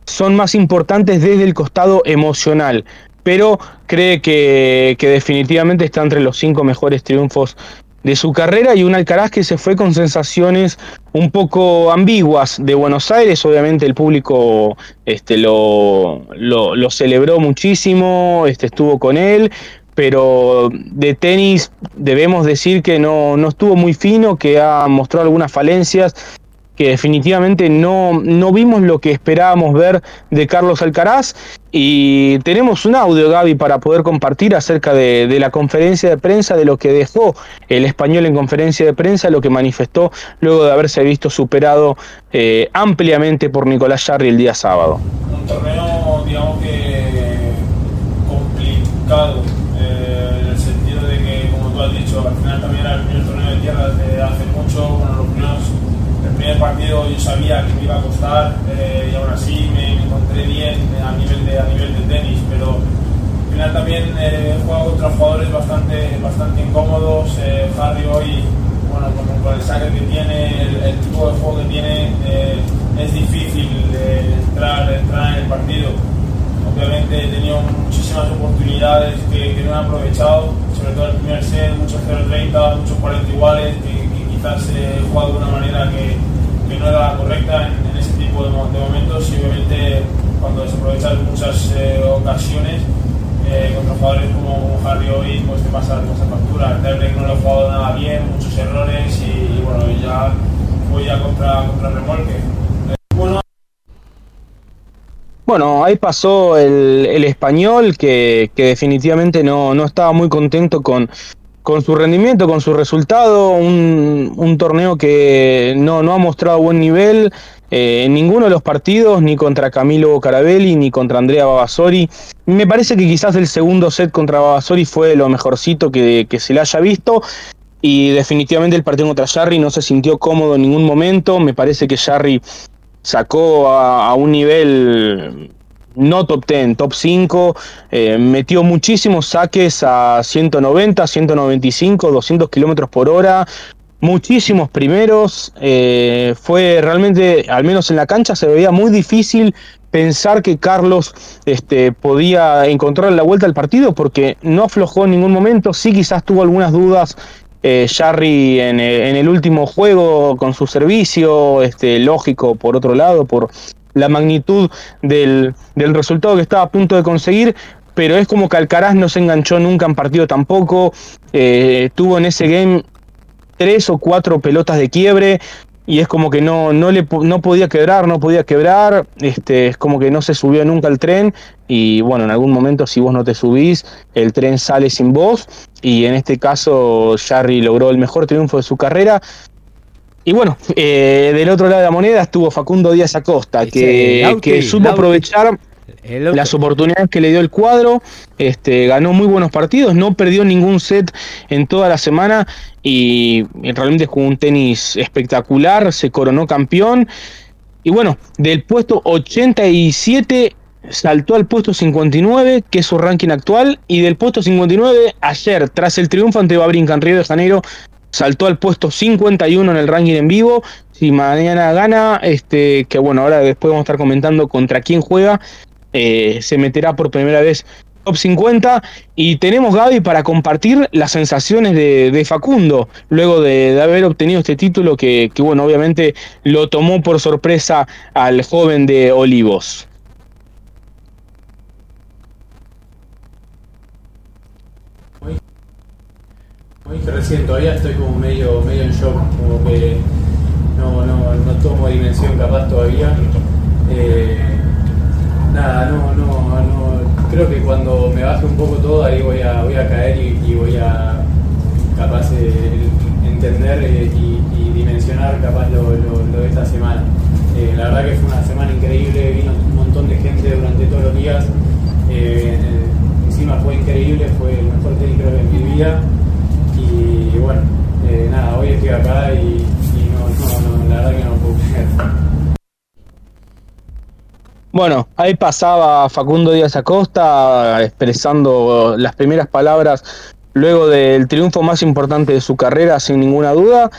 son más importantes desde el costado emocional pero cree que, definitivamente está entre los cinco mejores triunfos de su carrera y un Alcaraz que se fue con sensaciones un poco ambiguas de Buenos Aires. Obviamente el público este, lo, lo, lo celebró muchísimo, este, estuvo con él, pero de tenis debemos decir que no, no estuvo muy fino, que ha mostrado algunas falencias que definitivamente no, no vimos lo que esperábamos ver de Carlos Alcaraz. Y tenemos un audio, Gaby, para poder compartir acerca de, la conferencia de prensa, de lo que dejó el español en conferencia de prensa, lo que manifestó luego de haberse visto superado eh, ampliamente por Nicolás Jarry el día sábado. Un torneo, digamos que complicado, eh, en el sentido de que, como tú has dicho, al final también era el primer torneo de tierra desde hace mucho, bueno, los primeros primer partido yo sabía que me iba a costar eh, y aún así me, me, encontré bien a nivel de, a nivel de tenis, pero al final también eh, he jugado contra jugadores bastante, bastante incómodos. Eh, Harry hoy, bueno, con, con, el saque que tiene, el, el, tipo de juego que tiene, eh, es difícil entrar, entrar en el partido. Obviamente he tenido muchísimas oportunidades que, que no he aprovechado, sobre todo el primer set, muchos 0-30, muchos 40 iguales, que, quizás he jugado de una manera que, que no era la correcta en, ese tipo de, momentos y obviamente cuando desaprovechas muchas eh, ocasiones eh, contra jugadores como, como, Harry hoy pues te pasa, esa factura. El Tebrek no lo he jugado nada bien, muchos errores y, bueno, ya voy ya contra, contra remolque. bueno, bueno, ahí pasó el, el español que, que definitivamente no, no, estaba muy contento con, con su rendimiento, con su resultado, un, torneo que no, no, ha mostrado buen nivel eh, en ninguno de los partidos, ni contra Camilo Carabelli, ni contra Andrea Babasori. Me parece que quizás el segundo set contra Babasori fue lo mejorcito que, que se le haya visto. Y definitivamente el partido contra Jarry no se sintió cómodo en ningún momento. Me parece que Jarry sacó a un nivel no top 10, top 5, eh, metió muchísimos saques a 190, 195, 200 kilómetros por hora, muchísimos primeros, eh, fue realmente, al menos en la cancha, se veía muy difícil pensar que Carlos este, podía encontrar la vuelta al partido porque no aflojó en ningún momento, sí quizás tuvo algunas dudas eh, Jarry en, en, el último juego con su servicio, este, lógico por otro lado, por la magnitud del, del, resultado que estaba a punto de conseguir, pero es como que Alcaraz no se enganchó nunca en partido tampoco, eh, tuvo en ese game tres o cuatro pelotas de quiebre, y es como que no, no, le, no podía quebrar, no podía quebrar, este, es como que no se subió nunca al tren y bueno, en algún momento si vos no te subís, el tren sale sin vos y en este caso Jarry logró el mejor triunfo de su carrera. Y bueno, eh, del otro lado de la moneda estuvo Facundo Díaz Acosta, que, que supo aprovechar las oportunidades que le dio el cuadro, este, ganó muy buenos partidos, no perdió ningún set en toda la semana y realmente jugó un tenis espectacular, se coronó campeón. Y bueno, del puesto 87 saltó al puesto 59, que es su ranking actual, y del puesto 59 ayer, tras el triunfo ante Babrinca en Río de Janeiro, saltó al puesto 51 en el ranking en vivo. Si mañana gana, este, que bueno, ahora después vamos a estar comentando contra quién juega, eh, se meterá por primera vez top 50 y tenemos Gaby para compartir las sensaciones de, Facundo luego de, haber obtenido este título que, bueno obviamente lo tomó por sorpresa al joven de Olivos. Muy recién, todavía estoy como medio, medio en shock, como que no, no, no tomo dimensión capaz todavía. Eh, nada, no, no, no, creo que cuando me baje un poco todo ahí voy a, voy a caer y, voy a capaz de entender eh, y, dimensionar capaz lo, de esta semana. Eh, la verdad que fue una semana increíble, vino un montón de gente durante todos los días, eh, encima fue increíble, fue el mejor tenis creo que en mi vida y bueno, nada, hoy estoy acá y, no, la verdad que no puedo creer. Bueno, ahí pasaba Facundo Díaz Acosta expresando las primeras palabras luego del triunfo más importante de su carrera, sin ninguna duda.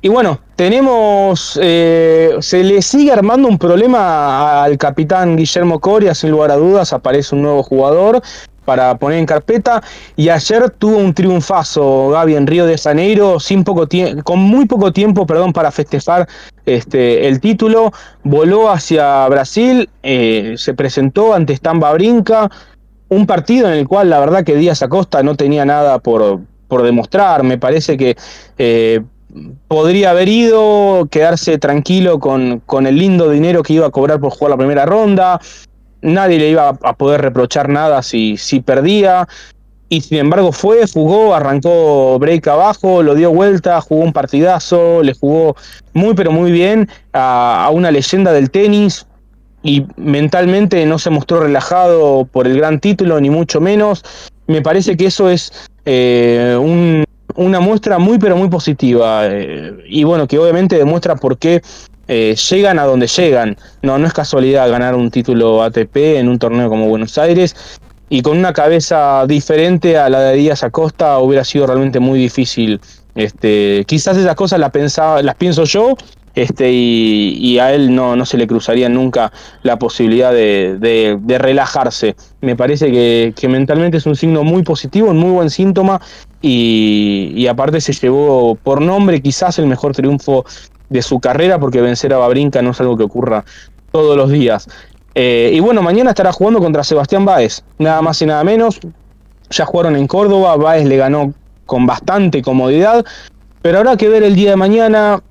Y bueno, tenemos, eh, se le sigue armando un problema al capitán Guillermo Coria, sin lugar a dudas, aparece un nuevo jugador para poner en carpeta. Y ayer tuvo un triunfazo Gaby en Río de Janeiro, sin poco con muy poco tiempo perdón, para festejar este, el título. Voló hacia Brasil, eh, se presentó ante Stamba Brinca. Un partido en el cual la verdad que Díaz Acosta no tenía nada por, por demostrar. Me parece que eh, podría haber ido, quedarse tranquilo con, con el lindo dinero que iba a cobrar por jugar la primera ronda nadie le iba a poder reprochar nada si, si perdía. Y sin embargo fue, jugó, arrancó break abajo, lo dio vuelta, jugó un partidazo, le jugó muy pero muy bien a, una leyenda del tenis y mentalmente no se mostró relajado por el gran título, ni mucho menos. Me parece que eso es eh, una muestra muy pero muy positiva eh, y bueno, que obviamente demuestra por qué eh, llegan a donde llegan. No, no es casualidad ganar un título ATP en un torneo como Buenos Aires. Y con una cabeza diferente a la de Díaz Acosta hubiera sido realmente muy difícil. Este, quizás esas cosas las, pensaba, las pienso yo, este, y, a él no, no, se le cruzaría nunca la posibilidad de, relajarse. Me parece que, mentalmente es un signo muy positivo, un muy buen síntoma, y, y, aparte se llevó por nombre quizás el mejor triunfo de su carrera, porque vencer a Babrinca no es algo que ocurra todos los días. Eh, y bueno, mañana estará jugando contra Sebastián Báez, nada más y nada menos. Ya jugaron en Córdoba, Báez le ganó con bastante comodidad, pero habrá que ver el día de mañana.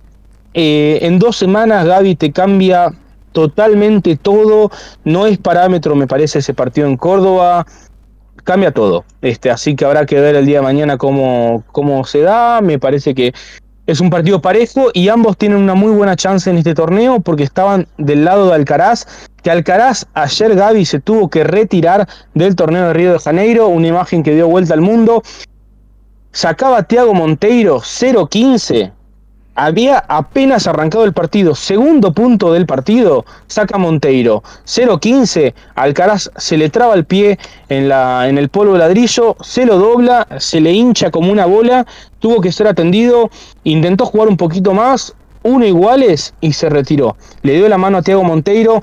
Eh, en dos semanas Gaby te cambia totalmente todo, no es parámetro me parece ese partido en Córdoba, cambia todo. Este, así que habrá que ver el día de mañana cómo, cómo se da. Me parece que es un partido parejo y ambos tienen una muy buena chance en este torneo porque estaban del lado de Alcaraz, que Alcaraz ayer Gaby se tuvo que retirar del torneo de Río de Janeiro, una imagen que dio vuelta al mundo. Sacaba a Thiago Monteiro 0-15 había apenas arrancado el partido, segundo punto del partido, saca Monteiro, 0-15, Alcaraz se le traba el pie en, la, en el polvo ladrillo, se lo dobla, se le hincha como una bola, tuvo que ser atendido, intentó jugar un poquito más, uno iguales y se retiró. Le dio la mano a Thiago Monteiro,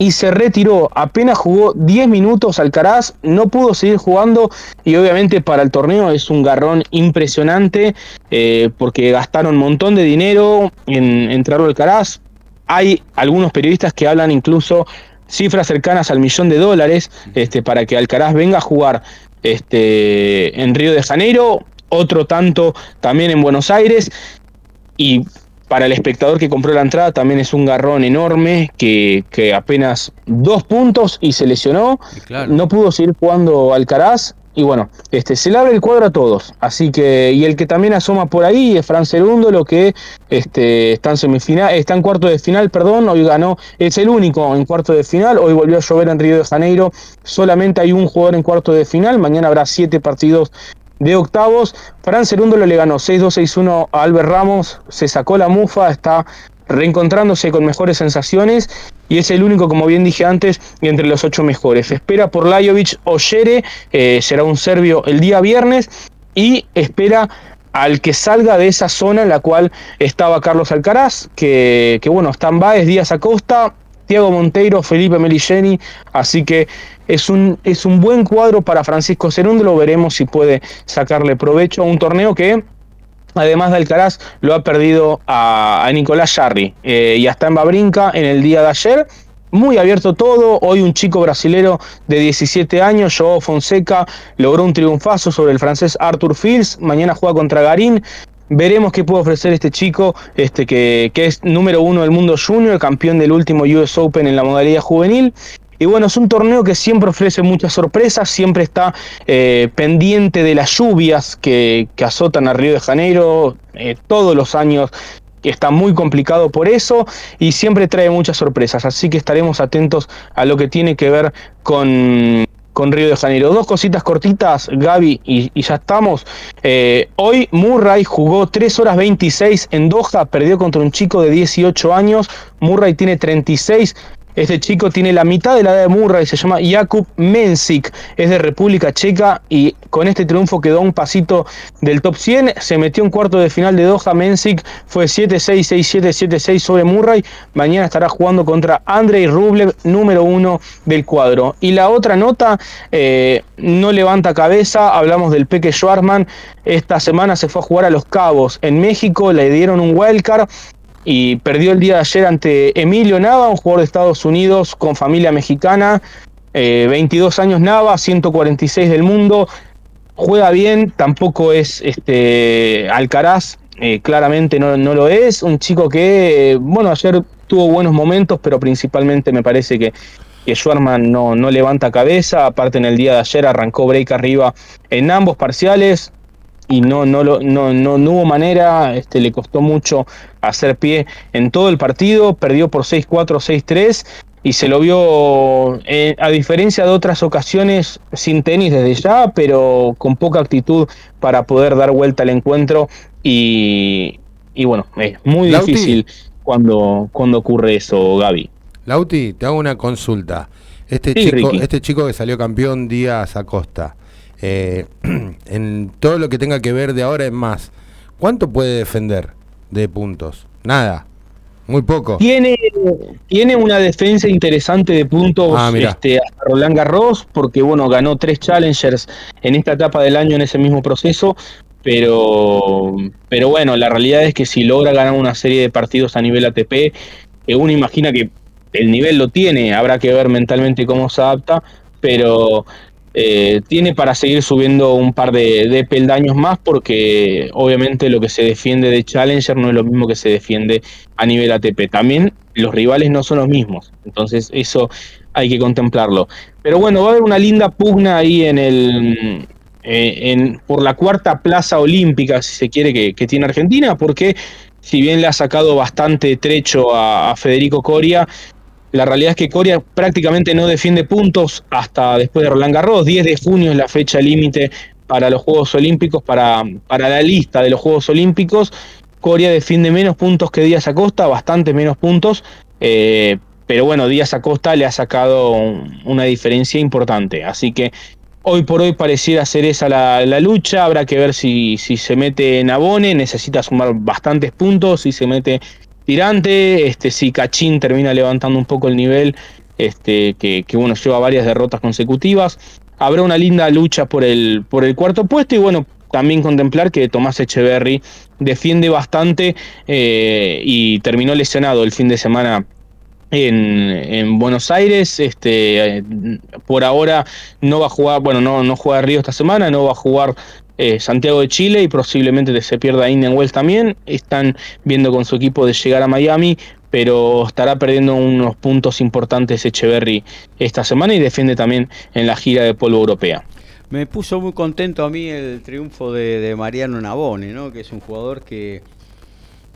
y se retiró. Apenas jugó 10 minutos Alcaraz, no pudo seguir jugando y obviamente para el torneo es un garrón impresionante eh, porque gastaron un montón de dinero en entrar Alcaraz. Hay algunos periodistas que hablan incluso cifras cercanas al millón de dólares este, para que Alcaraz venga a jugar este, en Río de Janeiro, otro tanto también en Buenos Aires y para el espectador que compró la entrada también es un garrón enorme que, apenas dos puntos y se lesionó. No pudo seguir jugando Alcaraz. Y bueno, este, se le abre el cuadro a todos. Así que, y el que también asoma por ahí es Fran lo que este, está en semifinal, está en cuarto de final, perdón, hoy ganó, es el único en cuarto de final, hoy volvió a llover en Río de Janeiro, solamente hay un jugador en cuarto de final, mañana habrá siete partidos de octavos. Fran Cerúndolo le ganó 6-2-6-1 a Albert Ramos, se sacó la mufa, está reencontrándose con mejores sensaciones y es el único, como bien dije antes, entre los ocho mejores. Espera por Lajovic o eh, será un serbio el día viernes y espera al que salga de esa zona en la cual estaba Carlos Alcaraz, que, que bueno, están Baez, Díaz Acosta, Tiago Monteiro, Felipe Meligeni, así que es un, es un buen cuadro para Francisco lo veremos si puede sacarle provecho a un torneo que además de Alcaraz lo ha perdido a, Nicolás Jarry eh, y hasta en Babrinca en el día de ayer. Muy abierto todo, hoy un chico brasilero de 17 años, Joao Fonseca, logró un triunfazo sobre el francés Arthur Fields, mañana juega contra Garín, Veremos qué puede ofrecer este chico, este que, que, es número uno del mundo junior, campeón del último US Open en la modalidad juvenil. Y bueno, es un torneo que siempre ofrece muchas sorpresas, siempre está eh, pendiente de las lluvias que, azotan a Río de Janeiro eh, todos los años que está muy complicado por eso y siempre trae muchas sorpresas, así que estaremos atentos a lo que tiene que ver con, con Río de Janeiro. Dos cositas cortitas, Gaby, y, ya estamos. Eh, hoy Murray jugó 3 horas 26 en Doha, perdió contra un chico de 18 años. Murray tiene 36, este chico tiene la mitad de la edad de Murray, se llama Jakub Mensik, es de República Checa y con este triunfo quedó un pasito del top 100, se metió en cuarto de final de Doha, Mensik fue 7-6, 6-7, 7-6 sobre Murray, mañana estará jugando contra Andrei Rublev, número uno del cuadro. Y la otra nota, eh, no levanta cabeza, hablamos del Peque Schwarzman, esta semana se fue a jugar a Los Cabos en México, le dieron un wildcard, y perdió el día de ayer ante Emilio Nava, un jugador de Estados Unidos con familia mexicana, 22 eh, años Nava, 146 del mundo, juega bien, tampoco es este Alcaraz, eh, claramente no, lo es, un chico que, bueno, ayer tuvo buenos momentos, pero principalmente me parece que, que Schwarman no, no levanta cabeza, aparte en el día de ayer arrancó break arriba en ambos parciales, y no, no, no, no, no hubo manera, este, le costó mucho hacer pie en todo el partido, perdió por 6-4, 6-3 y se lo vio, eh, a diferencia de otras ocasiones, sin tenis desde ya, pero con poca actitud para poder dar vuelta al encuentro y, y bueno, es muy difícil cuando, cuando ocurre eso, Gaby. Lauti, te hago una consulta. Este, chico, este chico que salió campeón Díaz Acosta, eh, en todo lo que tenga que ver de ahora en más, ¿cuánto puede defender de puntos? Nada. Muy poco. Tiene, tiene una defensa interesante de puntos ah, este, hasta Roland Garros, porque bueno, ganó tres challengers en esta etapa del año en ese mismo proceso. Pero, pero bueno, la realidad es que si logra ganar una serie de partidos a nivel ATP, que uno imagina que el nivel lo tiene, habrá que ver mentalmente cómo se adapta, pero eh, tiene para seguir subiendo un par de, peldaños más porque obviamente lo que se defiende de Challenger no es lo mismo que se defiende a nivel ATP. También los rivales no son los mismos, entonces eso hay que contemplarlo. Pero bueno, va a haber una linda pugna ahí en el... Eh, en, por la cuarta plaza olímpica, si se quiere, que, tiene Argentina, porque si bien le ha sacado bastante trecho a Federico Coria, la realidad es que Coria prácticamente no defiende puntos hasta después de Roland Garros. 10 de junio es la fecha límite para los Juegos Olímpicos, para, para la lista de los Juegos Olímpicos. Coria defiende menos puntos que Díaz Acosta, bastante menos puntos. Eh, pero bueno, Díaz Acosta le ha sacado una diferencia importante. Así que hoy por hoy pareciera ser esa la, la lucha. Habrá que ver si, si se mete en Abone, necesita sumar bastantes puntos. Si se mete tirante, este, si Cachín termina levantando un poco el nivel, este, que, que bueno, lleva varias derrotas consecutivas. Habrá una linda lucha por el, por el cuarto puesto y bueno, también contemplar que Tomás Echeverry defiende bastante eh, y terminó lesionado el fin de semana en, Buenos Aires. Este, por ahora no va a jugar, bueno, no, no juega Río esta semana, no va a jugar eh, Santiago de Chile y posiblemente se pierda Indian Wells también. Están viendo con su equipo de llegar a Miami, pero estará perdiendo unos puntos importantes Echeverry esta semana y defiende también en la gira de polvo europea. Me puso muy contento a mí el triunfo de, Mariano Nabone, ¿no? que es un jugador que,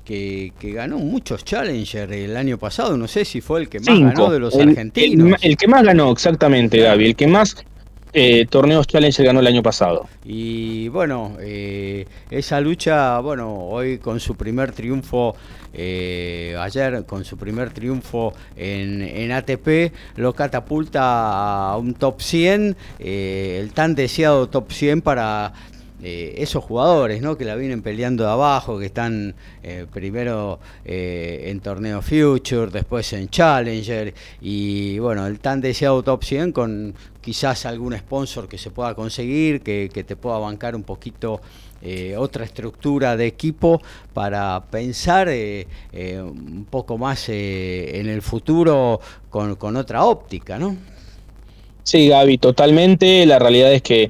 que, ganó muchos Challengers el año pasado. No sé si fue el que más ganó de los argentinos. El, que más ganó, exactamente, Gaby. El que más eh, torneos Challenger ganó el año pasado. Y bueno, eh, esa lucha, bueno, hoy con su primer triunfo eh, ayer con su primer triunfo en, ATP, lo catapulta a un top 100, eh, el tan deseado top 100 para eh, esos jugadores ¿no? que la vienen peleando de abajo, que están primero en torneo Future, después en Challenger, y bueno, el tan deseado top 100 con quizás algún sponsor que se pueda conseguir, que, que te pueda bancar un poquito eh, otra estructura de equipo para pensar eh, eh, un poco más en el futuro con, con, otra óptica, ¿no? Sí, Gaby, totalmente. La realidad es que,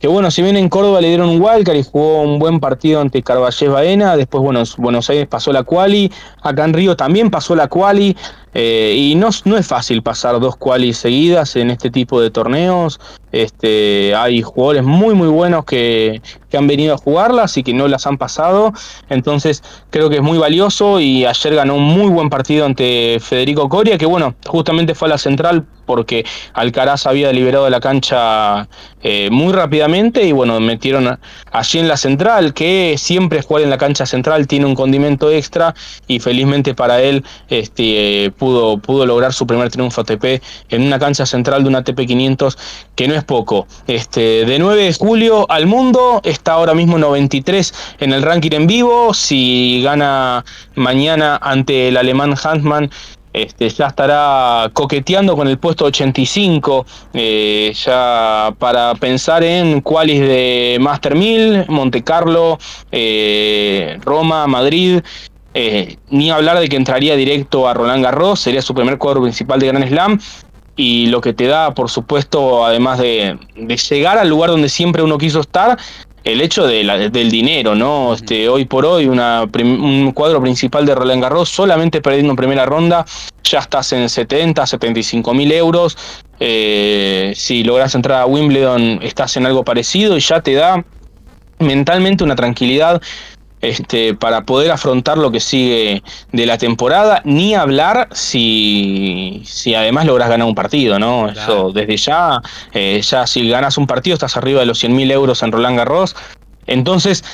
que, bueno, si bien en Córdoba le dieron un Walker y jugó un buen partido ante Carballés Baena, después, bueno, Buenos Aires pasó la quali, acá en Río también pasó la quali, y no, no es fácil pasar dos qualis seguidas en este tipo de torneos. Este, hay jugadores muy muy buenos que, que, han venido a jugarlas y que no las han pasado. Entonces creo que es muy valioso y ayer ganó un muy buen partido ante Federico Coria, que bueno, justamente fue a la central porque Alcaraz había liberado la cancha eh, muy rápidamente y bueno, metieron allí en la central, que siempre jugar en la cancha central tiene un condimento extra y felizmente para él este, pudo, pudo lograr su primer triunfo ATP en una cancha central de una ATP 500 que no es poco. Este, de 9 de julio al mundo, está ahora mismo 93 en el ranking en vivo. Si gana mañana ante el alemán Hansmann, este, ya estará coqueteando con el puesto 85, eh, ya para pensar en cuáles de Master 1000, Monte Carlo, eh, Roma, Madrid. Eh, ni hablar de que entraría directo a Roland Garros, sería su primer cuadro principal de Grand Slam y lo que te da, por supuesto, además de, llegar al lugar donde siempre uno quiso estar, el hecho de del dinero, ¿no? Este, hoy por hoy, una, un cuadro principal de Roland Garros, solamente perdiendo en primera ronda, ya estás en 70, 75 mil euros. Eh, si logras entrar a Wimbledon, estás en algo parecido y ya te da mentalmente una tranquilidad este, para poder afrontar lo que sigue de la temporada, ni hablar si, si además logras ganar un partido, ¿no? Eso desde ya, eh, ya si ganas un partido estás arriba de los 100 mil euros en Roland Garros, entonces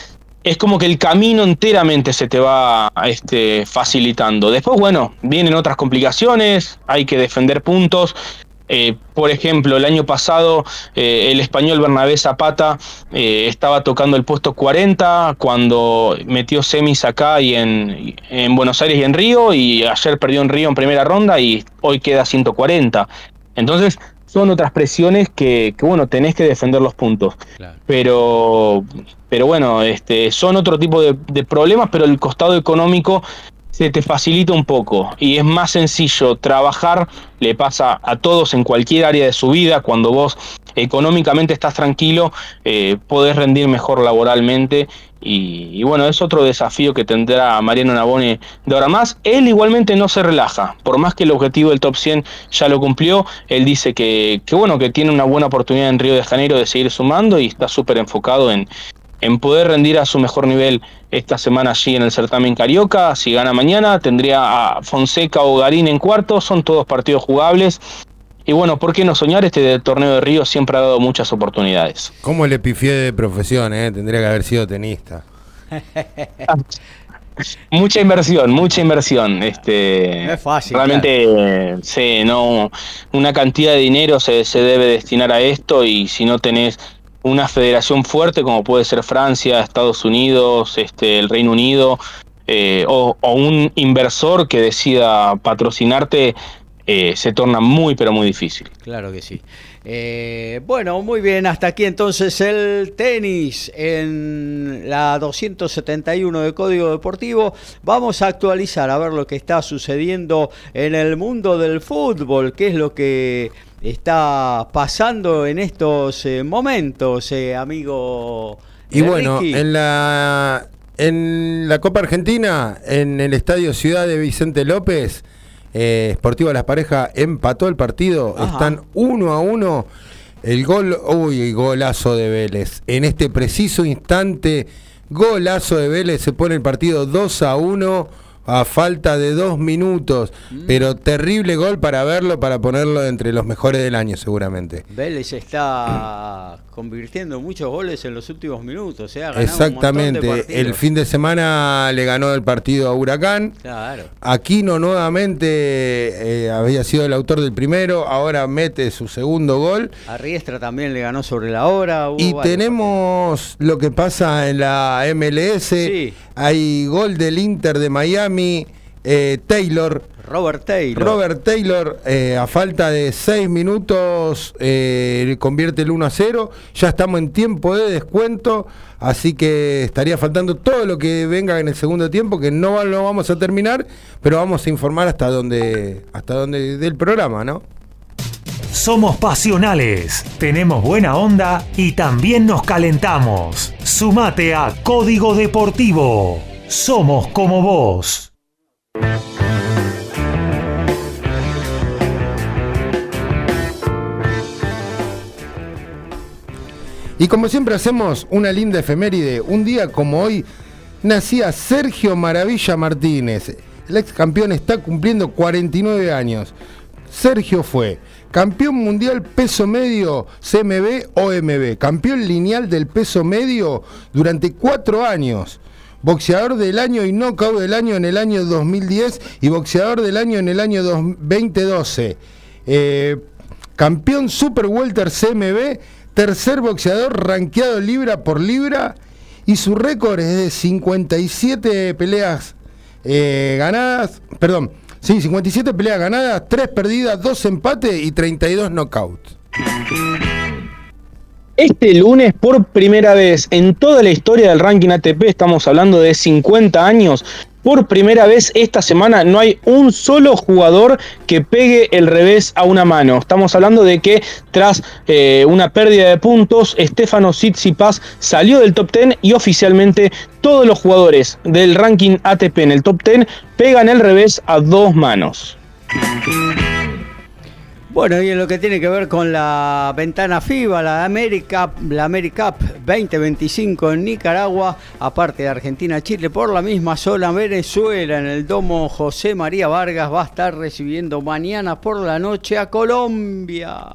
es como que el camino enteramente se te va este, facilitando. Después, bueno, vienen otras complicaciones, hay que defender puntos, eh, por ejemplo, el año pasado eh, el español Bernabé Zapata eh, estaba tocando el puesto 40 cuando metió semis acá y en, en, Buenos Aires y en Río y ayer perdió en Río en primera ronda y hoy queda 140. Entonces son otras presiones que, bueno, tenés que defender los puntos. Pero, pero bueno, este, son otro tipo de, de problemas, pero el costado económico se te facilita un poco. Y es más sencillo trabajar, le pasa a todos en cualquier área de su vida, cuando vos económicamente estás tranquilo, eh, podés rendir mejor laboralmente. Y, bueno, es otro desafío que tendrá Mariano Nabone de ahora más. Él igualmente no se relaja, por más que el objetivo del top 100 ya lo cumplió, él dice que, que bueno, que tiene una buena oportunidad en Río de Janeiro de seguir sumando y está súper enfocado en, en poder rendir a su mejor nivel esta semana allí en el certamen Carioca. Si gana mañana, tendría a Fonseca o Garín en cuarto. Son todos partidos jugables. Y bueno, ¿por qué no soñar? Este torneo de Río siempre ha dado muchas oportunidades. ¿Cómo le pifié de profesión? Eh? Tendría que haber sido tenista. mucha inversión, mucha inversión. Este, es fácil. Realmente, sí, no, una cantidad de dinero se, se debe destinar a esto y si no tenés una federación fuerte como puede ser Francia, Estados Unidos, este, el Reino Unido, eh, o, un inversor que decida patrocinarte, eh, se torna muy, pero muy difícil. Claro que sí. Eh, bueno, muy bien, hasta aquí entonces el tenis en la 271 de Código Deportivo. Vamos a actualizar a ver lo que está sucediendo en el mundo del fútbol, qué es lo que está pasando en estos eh, momentos, eh, amigo Y bueno, en la, en la Copa Argentina, en el Estadio Ciudad de Vicente López, eh, Sportivo Las Parejas empató el partido, están uno a uno. El gol, uy, golazo de Vélez. En este preciso instante, golazo de Vélez, se pone el partido 2 a 1 a falta de dos minutos. Mm. Pero terrible gol para verlo, para ponerlo entre los mejores del año, seguramente. Vélez está convirtiendo muchos goles en los últimos minutos. ¿eh? Exactamente. el fin de semana le ganó el partido a Huracán. Claro. Aquino nuevamente eh, había sido el autor del primero, ahora mete su segundo gol. A Riestra también le ganó sobre la hora. y tenemos lo que pasa en la MLS. Hay gol del Inter de Miami. Eh, Taylor. Robert Taylor. Robert Taylor, eh, a falta de 6 minutos, eh, convierte el 1 a 0. Ya estamos en tiempo de descuento, así que estaría faltando todo lo que venga en el segundo tiempo, que no lo vamos a terminar, pero vamos a informar hasta donde, hasta donde del programa, ¿no? Somos pasionales, tenemos buena onda y también nos calentamos. Sumate a Código Deportivo. Somos como vos. Y como siempre hacemos una linda efeméride, un día como hoy nacía Sergio Maravilla Martínez. El ex campeón está cumpliendo 49 años. Sergio fue campeón mundial peso medio CMB OMB, campeón lineal del peso medio durante cuatro años boxeador del año y knockout del año en el año 2010 y boxeador del año en el año 2012. Eh, campeón Super Welter CMB, tercer boxeador rankeado libra por libra y su récord es de 57 peleas eh, ganadas, perdón, sí, 57 peleas ganadas, 3 perdidas, 2 empates y 32 knockouts. Este lunes, por primera vez en toda la historia del ranking ATP, estamos hablando de 50 años, por primera vez esta semana no hay un solo jugador que pegue el revés a una mano. Estamos hablando de que tras eh, una pérdida de puntos, Stefano Tsitsipas salió del top 10 y oficialmente todos los jugadores del ranking ATP en el top 10 pegan el revés a dos manos. Bueno, y en lo que tiene que ver con la ventana FIBA, la América, la AmeriCup 2025 en Nicaragua, aparte de Argentina, Chile, por la misma zona, Venezuela, en el domo José María Vargas va a estar recibiendo mañana por la noche a Colombia.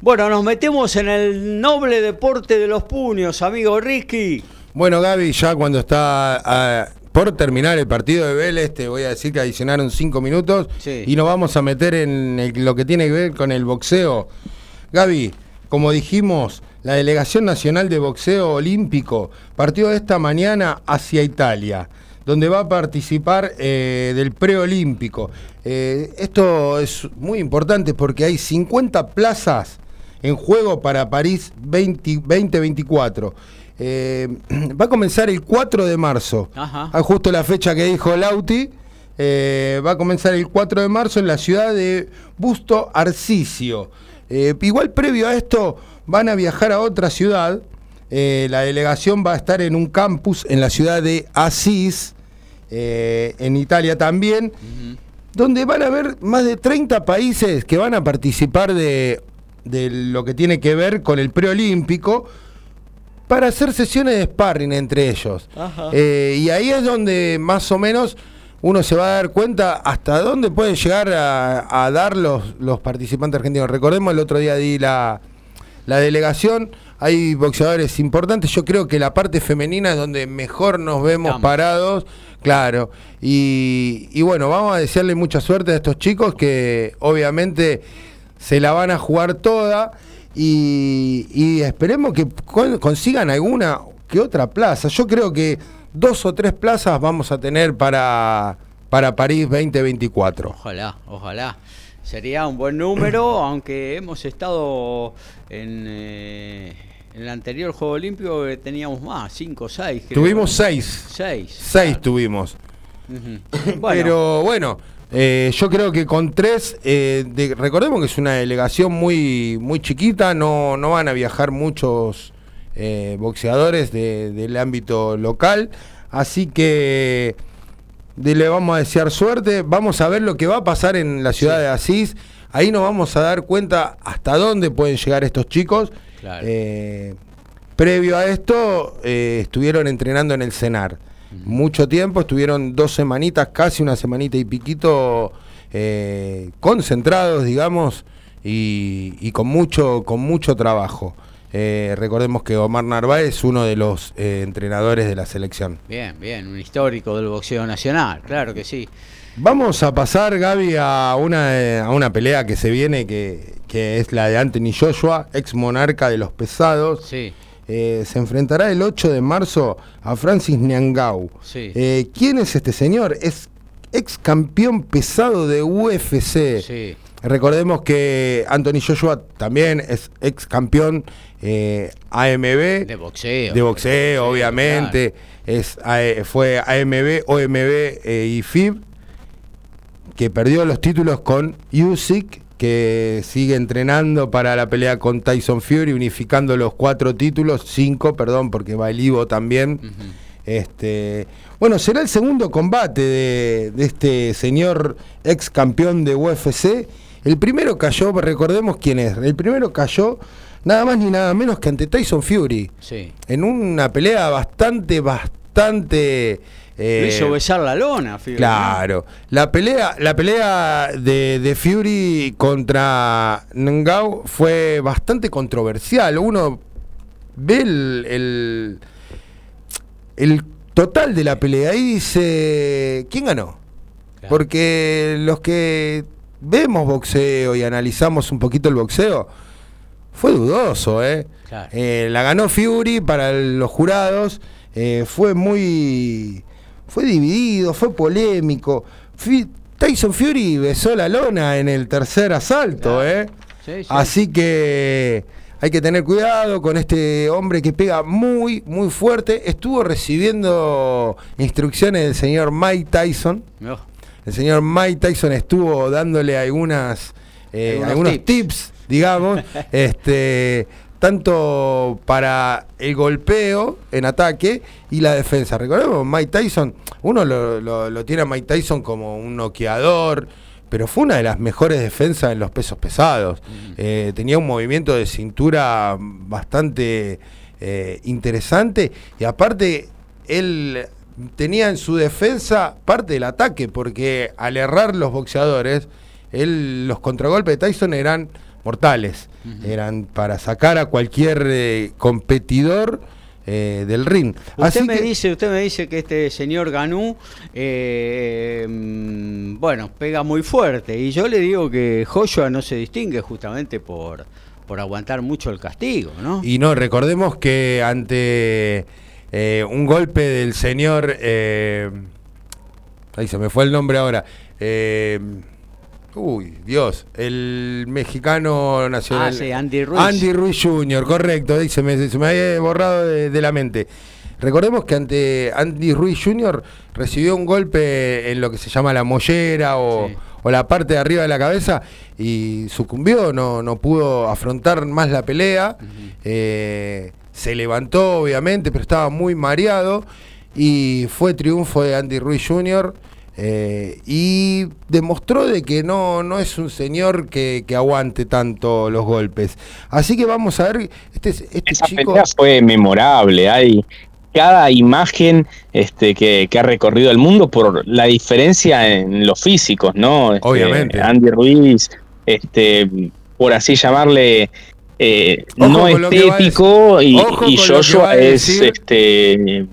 Bueno, nos metemos en el noble deporte de los puños, amigo Ricky. Bueno, Gaby, ya cuando está ah, por terminar el partido de Vélez, te voy a decir que adicionaron cinco minutos y nos vamos a meter en lo que tiene que ver con el boxeo. Gaby, como dijimos, la Delegación Nacional de Boxeo Olímpico partió esta mañana hacia Italia, donde va a participar eh, del preolímpico. Eh, esto es muy importante porque hay 50 plazas en juego para París 2024. Eh, va a comenzar el 4 de marzo, Ajá. Ah, justo la fecha que dijo Lauti. Eh, va a comenzar el 4 de marzo en la ciudad de Busto Arcicio. Eh, igual previo a esto van a viajar a otra ciudad. la delegación va a estar en un campus en la ciudad de Asís, en Italia también, donde van a haber más de 30 países que van a participar de, de lo que tiene que ver con el preolímpico para hacer sesiones de sparring entre ellos. Eh, y ahí es donde más o menos uno se va a dar cuenta hasta dónde pueden llegar a, dar los, los, participantes argentinos. Recordemos, el otro día di la, delegación, hay boxeadores importantes, yo creo que la parte femenina es donde mejor nos vemos parados, claro. Y, y bueno, vamos a desearle mucha suerte a estos chicos que obviamente se la van a jugar toda y, esperemos que consigan alguna que otra plaza. Yo creo que dos o tres plazas vamos a tener para, para París 2024. Ojalá, ojalá. Sería un buen número, aunque hemos estado en, eh, en el anterior Juego Olímpico que teníamos más, cinco o seis. Tuvimos seis. Seis. Seis tuvimos. Pero bueno, eh, yo creo que con tres, eh, recordemos que es una delegación muy, muy chiquita, no, no van a viajar muchos eh, boxeadores del ámbito local. Así que le vamos a desear suerte. Vamos a ver lo que va a pasar en la ciudad de Asís. Ahí nos vamos a dar cuenta hasta dónde pueden llegar estos chicos. Previo a esto, estuvieron entrenando en el CENAR. Mucho tiempo, estuvieron dos semanitas, casi una semanita y piquito, eh, concentrados, digamos, y, con, mucho, con mucho trabajo. recordemos que Omar Narváez es uno de los entrenadores de la selección. Bien, bien, un histórico del boxeo nacional, claro que sí. Vamos a pasar, Gaby, a una, a una pelea que se viene, que, es la de Anthony Joshua, ex monarca de los pesados. Sí. Eh, se enfrentará el 8 de marzo a Francis Niangau. Sí. Eh, ¿Quién es este señor? Es ex campeón pesado de UFC. Sí. Recordemos que Anthony Joshua también es ex campeón eh, AMB. De boxeo. De boxeo, obviamente. Es, fue AMB, OMB y FIB que perdió los títulos con Usyk, que sigue entrenando para la pelea con Tyson Fury, unificando los cuatro títulos, cinco, perdón, porque va el Ivo también. Este, bueno, será el segundo combate de, este señor ex campeón de UFC. El primero cayó, recordemos quién es, el primero cayó nada más ni nada menos que ante Tyson Fury. Sí. En una pelea bastante, bastante eh, hizo besar la lona, Fury. Claro. La pelea, la pelea de, Fury contra Ngao fue bastante controversial. Uno ve el, el, total de la pelea y dice, ¿quién ganó? Porque los que vemos boxeo y analizamos un poquito el boxeo, fue dudoso, ¿eh? eh la ganó Fury para los jurados, eh, fue muy fue dividido, fue polémico. Tyson Fury besó la lona en el tercer asalto, ¿eh? Así que hay que tener cuidado con este hombre que pega muy, muy fuerte. Estuvo recibiendo instrucciones del señor Mike Tyson. El señor Mike Tyson estuvo dándole algunas, eh, algunos tips digamos, este, tanto para el golpeo en ataque y la defensa. Recordemos, Mike Tyson, uno lo, tiene a Mike Tyson como un noqueador, pero fue una de las mejores defensas en los pesos pesados. Eh, tenía un movimiento de cintura bastante eh, interesante y aparte él tenía en su defensa parte del ataque, porque al errar los boxeadores, él, los contragolpes de Tyson eran mortales. Eran para sacar a cualquier eh, competidor eh, del ring. Usted me dice, usted me dice que este señor Ganú, eh, mm, bueno, pega muy fuerte. Y yo le digo que Joshua no se distingue justamente por, por aguantar mucho el castigo, ¿no? Y no, recordemos que ante un golpe del señor, ahí se me fue el nombre ahora. Uy, Dios, el mexicano nacional. Ah, sí, Andy Ruiz. Andy Ruiz Jr., correcto, dice, me, se me había borrado de, la mente. Recordemos que ante Andy Ruiz Jr. recibió un golpe en lo que se llama la mollera o, la parte de arriba de la cabeza y sucumbió, no, no pudo afrontar más la pelea. Eh, se levantó, obviamente, pero estaba muy mareado y fue triunfo de Andy Ruiz Jr. Eh, y demostró de que no, no es un señor que, aguante tanto los golpes. Así que vamos a ver, este, este Esa pelea fue memorable, hay cada imagen este, que, ha recorrido el mundo por la diferencia en los físicos, ¿no? Este, Obviamente. Andy Ruiz, este, por así llamarle, eh, no estético y, y Joshua es este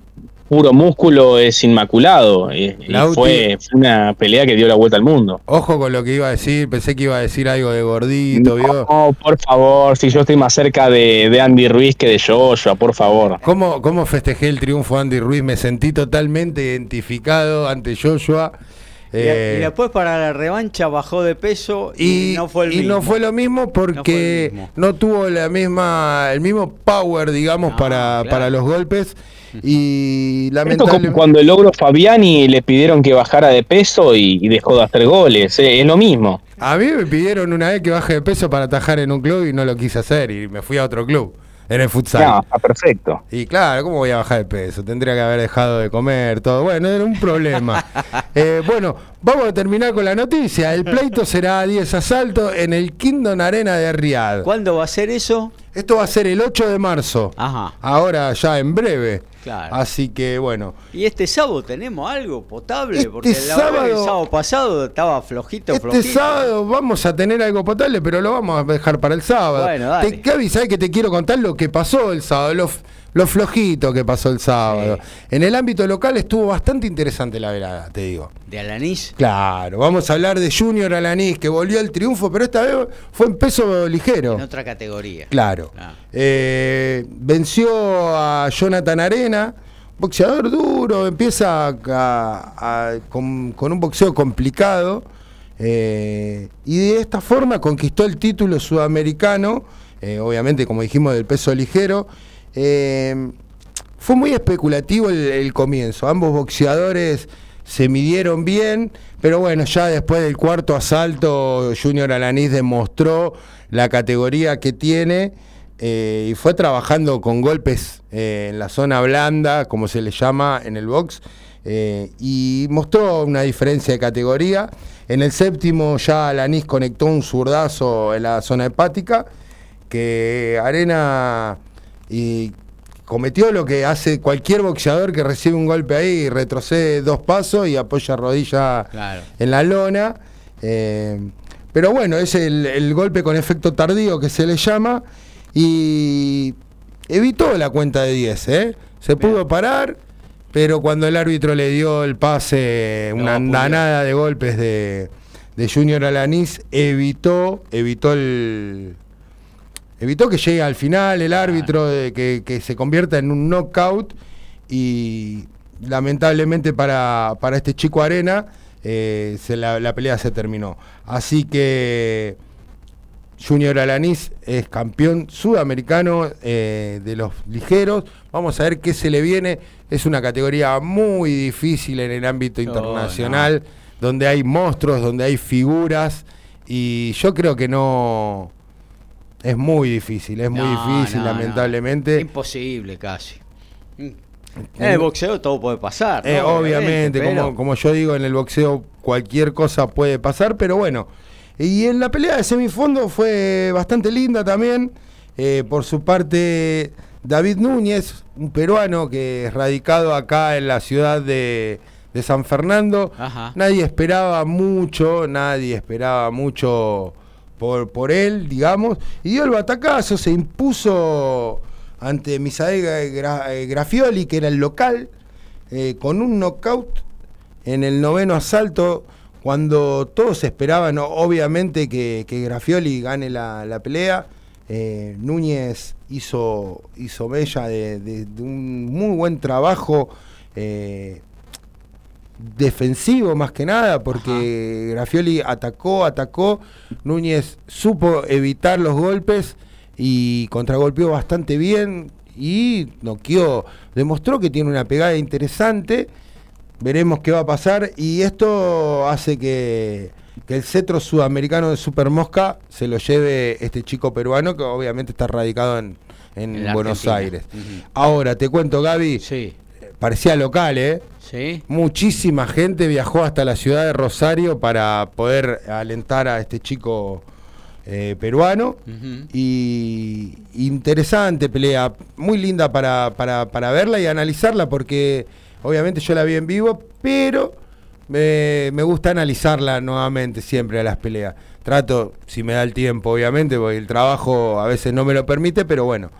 puro músculo es inmaculado. Y, fue, una pelea que dio la vuelta al mundo. Ojo con lo que iba a decir, pensé que iba a decir algo de gordito. No, por favor, si yo estoy más cerca de, Andy Ruiz que de Joshua, por favor. ¿Cómo, ¿Cómo festejé el triunfo de Andy Ruiz? Me sentí totalmente identificado ante Joshua. y, eh, después para la revancha bajó de peso y, no fue el y no fue lo mismo porque no, tuvo la misma el mismo power digamos para, para los golpes y lamentablemente. cuando el logro Fabiani le pidieron que bajara de peso y, dejó de hacer goles, eh, es lo mismo. A mí me pidieron una vez que baje de peso para atajar en un club y no lo quise hacer y me fui a otro club. en el futsal. No, está perfecto. Y claro, ¿cómo voy a bajar de peso? Tendría que haber dejado de comer, todo. Bueno, era un problema. Eh, bueno, vamos a terminar con la noticia. El pleito será a 10 asaltos en el Kingdom Arena de Riyadh. ¿Cuándo va a ser eso? Esto va a ser el 8 de marzo. Ajá. Ahora ya en breve. Claro. Así que bueno. ¿Y este sábado tenemos algo potable? Este Porque la verdad que el sábado pasado estaba flojito, Este flojito. sábado vamos a tener algo potable, pero lo vamos a dejar para el sábado. Bueno, dale. Te, Gaby, ¿sabes que te quiero contar lo que pasó el sábado? Lo, lo flojito que pasó el sábado. En el ámbito local estuvo bastante interesante la velada, te digo. ¿De Alanís? Claro, vamos a hablar de Junior Alanis, que volvió al triunfo, pero esta vez fue en peso ligero. En otra categoría. Claro. Ah. Eh, venció a Jonathan Arena, boxeador duro, empieza a- a- con, con un boxeo complicado. eh, y de esta forma conquistó el título sudamericano, eh, obviamente como dijimos del peso ligero. Eh, fue muy especulativo el, comienzo, ambos boxeadores se midieron bien, pero bueno, ya después del cuarto asalto, Junior Alanis demostró la categoría que tiene eh, y fue trabajando con golpes eh, en la zona blanda, como se le llama en el box, eh, y mostró una diferencia de categoría. En el séptimo ya Alanis conectó un zurdazo en la zona hepática, que Arena y cometió lo que hace cualquier boxeador que recibe un golpe ahí y retrocede dos pasos y apoya rodilla Claro. en la lona. Eh, pero bueno, es el, el golpe con efecto tardío que se le llama y evitó la cuenta de 10. ¿eh? Se pudo parar, pero cuando el árbitro le dio el pase, No, una andanada de golpes de, de Junior Alanis, evitó, evitó el, evitó que llegue al final el árbitro, de que, que se convierta en un knockout y lamentablemente para, para este chico Arena eh, se la, la pelea se terminó. Así que Junior Alanis es campeón sudamericano eh, de los ligeros. Vamos a ver qué se le viene. Es una categoría muy difícil en el ámbito No, internacional, donde hay monstruos, donde hay figuras. Y yo creo que no... Es muy difícil, es muy No, difícil, no, no. lamentablemente. Imposible casi. Mm. En el boxeo todo puede pasar. ¿no? Eh, obviamente, pero- como, como yo digo, en el boxeo cualquier cosa puede pasar, pero bueno. Y en la pelea de semifondo fue bastante linda también. Eh, por su parte, David Núñez, un peruano que es radicado acá en la ciudad de, de San Fernando. Ajá. Nadie esperaba mucho, nadie esperaba mucho por, por él, digamos. Y dio el batacazo, se impuso ante Misael Gra- eh, Grafioli, que era el local, eh, con un knockout en el noveno asalto, cuando todos esperaban, obviamente, que, Grafioli gane la, la pelea. eh, Núñez hizo, hizo bella de, un muy buen trabajo defensivo más que nada, porque Grafioli atacó, atacó, Núñez supo evitar los golpes y contragolpeó bastante bien y noqueó, demostró que tiene una pegada interesante, veremos qué va a pasar y esto hace que, que el cetro sudamericano de Super Mosca se lo lleve este chico peruano que obviamente está radicado en, en Buenos Argentina. Aires. Ahora, te cuento Gaby, Sí, parecía local, ¿eh? sí. Muchísima gente viajó hasta la ciudad de Rosario para poder alentar a este chico eh, peruano. Y interesante pelea, muy linda para, para, para verla y analizarla, porque obviamente yo la vi en vivo, pero me, me gusta analizarla nuevamente siempre a las peleas. Trato, si me da el tiempo, obviamente, porque el trabajo a veces no me lo permite, pero bueno.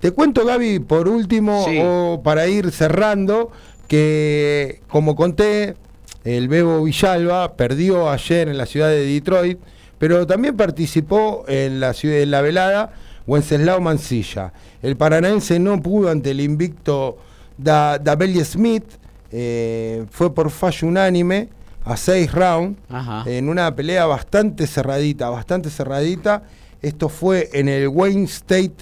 Te cuento, Gaby, por último, Sí. o para ir cerrando, que como conté, el Bebo Villalba perdió ayer en la ciudad de Detroit, pero también participó en la ciudad en la velada Wenceslao Mancilla. El paranaense no pudo ante el invicto da, Dabelli Smith, eh, fue por fallo unánime a seis rounds en una pelea bastante cerradita, bastante cerradita. Esto fue en el Wayne State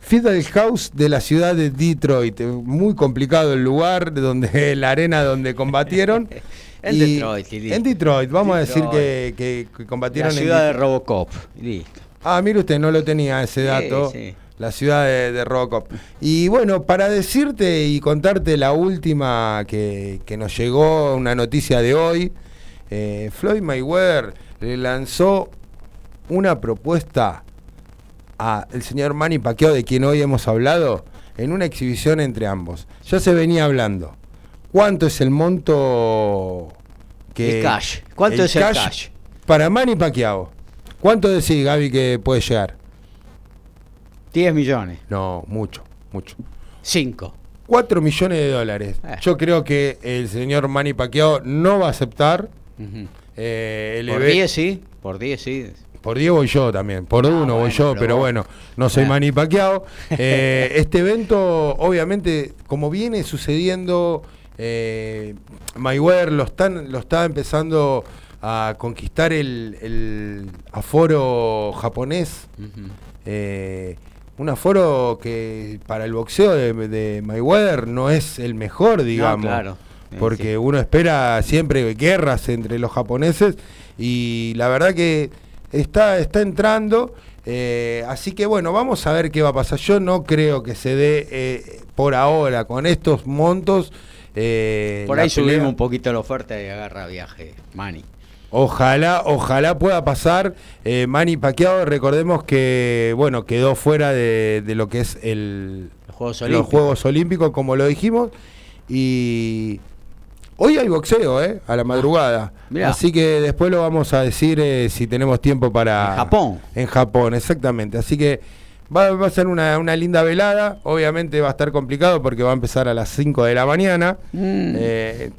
Fiddle House de la ciudad de Detroit. Muy complicado el lugar, de donde la arena donde combatieron. En Y- Detroit, y listo. En Detroit, vamos a decir que, que- La combatieron en ciudad de. Robocop. Listo. Ah, mire usted, no lo tenía ese Sí, dato. sí. la ciudad de, de Robocop. Y bueno, para decirte y contarte la última que, que nos llegó, una noticia de hoy, eh, Floyd Mayweather le lanzó una propuesta al señor Manny Pacquiao, de quien hoy hemos hablado, en una exhibición entre ambos. Ya se venía hablando. ¿Cuánto es el monto que... El cash. ¿Cuánto es el cash? Para Manny Pacquiao. ¿Cuánto decís, Gaby, que puede llegar? 10 millones. No, mucho, mucho. 5. 4 millones de dólares. Eh. Yo creo que el señor Manny Pacquiao no va a aceptar. Eh, el Por eve- 10 sí. Por 10 sí. Por 10 voy yo también, por Ah, uno voy yo, pero bueno, no soy Ah. Manny Pacquiao. Eh, este evento, obviamente, como viene sucediendo, eh, Mayweather lo, están, lo está empezando a conquistar el, el aforo japonés. Eh, un aforo que para el boxeo de, de Mayweather no es el mejor, digamos. claro. Eh, Porque sí. uno espera siempre guerras entre los japoneses y la verdad que está, está entrando. eh, así que bueno, vamos a ver qué va a pasar. Yo no creo que se dé eh, por ahora con estos montos. eh, Por ahí pelea. subimos un poquito la oferta y agarra viaje, Manny. Ojalá, ojalá pueda pasar. Manny Pacquiao, recordemos que bueno quedó fuera de, de lo que es el, Los Juegos los Olímpicos. Juegos Olímpicos, como lo dijimos. Y hoy hay boxeo, ¿eh? A la madrugada. Mirá. Así que después lo vamos a decir eh, si tenemos tiempo para... En Japón. En Japón, exactamente. Así que va, va a ser una, una linda velada. Obviamente va a estar complicado porque va a empezar a las 5 de la mañana. Mm. Eh,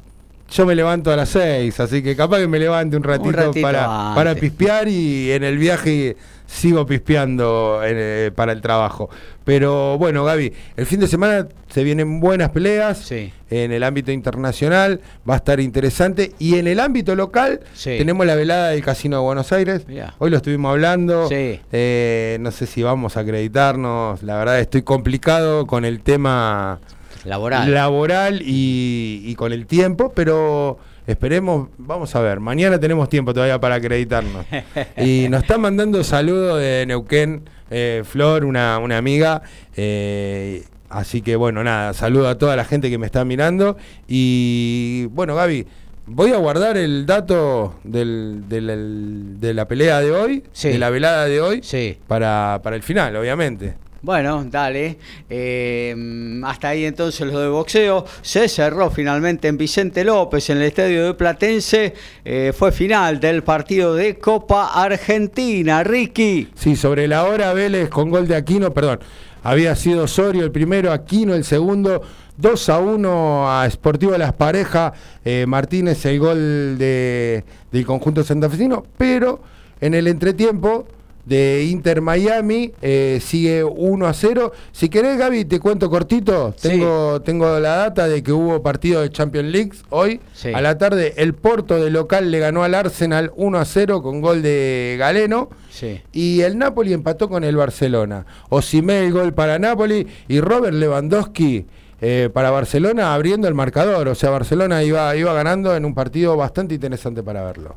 yo me levanto a las 6, así que capaz que me levante un ratito, ratito para, antes. para pispear y en el viaje sigo pispeando eh, para el trabajo. Pero bueno, Gaby, el fin de semana se vienen buenas peleas Sí. en el ámbito internacional, va a estar interesante. Y en el ámbito local Sí. tenemos la velada del Casino de Buenos Aires. Mirá. Hoy lo estuvimos hablando. Sí. Eh, no sé si vamos a acreditarnos. La verdad estoy complicado con el tema Laboral. laboral y, y con el tiempo, pero esperemos, vamos a ver, mañana tenemos tiempo todavía para acreditarnos. Y nos está mandando saludos de Neuquén, eh, Flor, una, una amiga. eh, así que bueno, nada, saludo a toda la gente que me está mirando. Y bueno, Gaby. Voy a guardar el dato del- del- de la pelea de hoy, Sí. de la velada de hoy, Sí. para, para el final, obviamente. Bueno, dale. Eh, hasta ahí entonces lo de boxeo. Se cerró finalmente en Vicente López, en el estadio de Platense. Eh, fue final del partido de Copa Argentina. Ricky. Sí, sobre la hora Vélez con gol de Aquino, perdón. Había sido Osorio el primero, Aquino el segundo, 2 a 1 a Sportivo Las Parejas, eh, Martínez el gol de, del conjunto santafesino, pero en el entretiempo de Inter Miami eh, sigue 1 a 0. Si querés, Gaby, te cuento cortito. Sí. Tengo, tengo la data de que hubo partido de Champions League hoy. Sí. A la tarde, el Porto de local le ganó al Arsenal 1 a 0 con gol de Galeno. Sí. Y el Napoli empató con el Barcelona. Osimé el gol para Napoli y Robert Lewandowski eh, para Barcelona abriendo el marcador. O sea, Barcelona iba, iba ganando en un partido bastante interesante para verlo.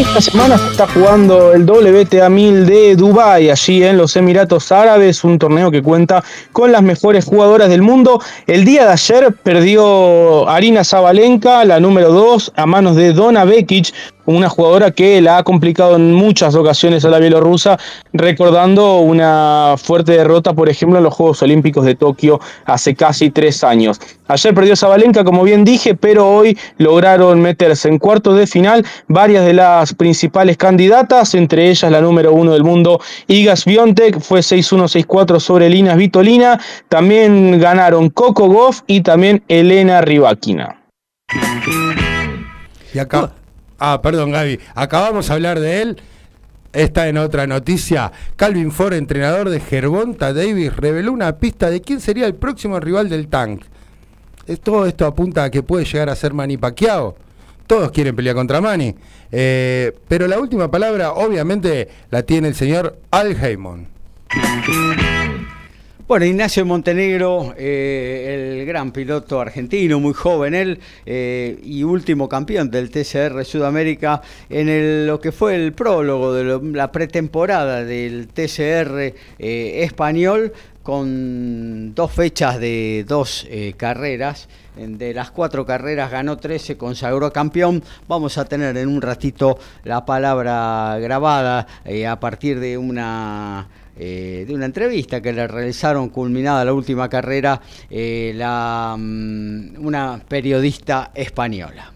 Esta semana se está jugando el WTA 1000 de Dubái, allí en los Emiratos Árabes, un torneo que cuenta con las mejores jugadoras del mundo. El día de ayer perdió Arina Zabalenka, la número 2, a manos de Donna Vekic, una jugadora que la ha complicado en muchas ocasiones a la bielorrusa, recordando una fuerte derrota, por ejemplo, en los Juegos Olímpicos de Tokio hace casi tres años. Ayer perdió Zabalenka, como bien dije, pero hoy lograron meterse en cuartos de final varias de las principales candidatas, entre ellas la número uno del mundo, Igas Biontek, fue 6-1, 6-4 sobre Linas Vitolina. También ganaron Coco Goff y también Elena Rybakina. Y acá. Ah, perdón, Gaby. Acabamos de hablar de él. Está en otra noticia. Calvin Ford, entrenador de Gervonta Davis, reveló una pista de quién sería el próximo rival del Tank. Es- Todo esto apunta a que puede llegar a ser Manny Pacquiao. Todos quieren pelear contra Mani. Eh, pero la última palabra, obviamente, la tiene el señor Al Heyman. Bueno, Ignacio Montenegro, eh, el gran piloto argentino, muy joven él, eh, y último campeón del TCR Sudamérica en lo que fue el prólogo de la pretemporada del TCR eh, español, con dos fechas de dos carreras. De las cuatro carreras ganó tres, se consagró campeón. Vamos a tener en un ratito la palabra grabada a partir de una eh, de una entrevista que le realizaron culminada la última carrera eh, mm, una periodista española.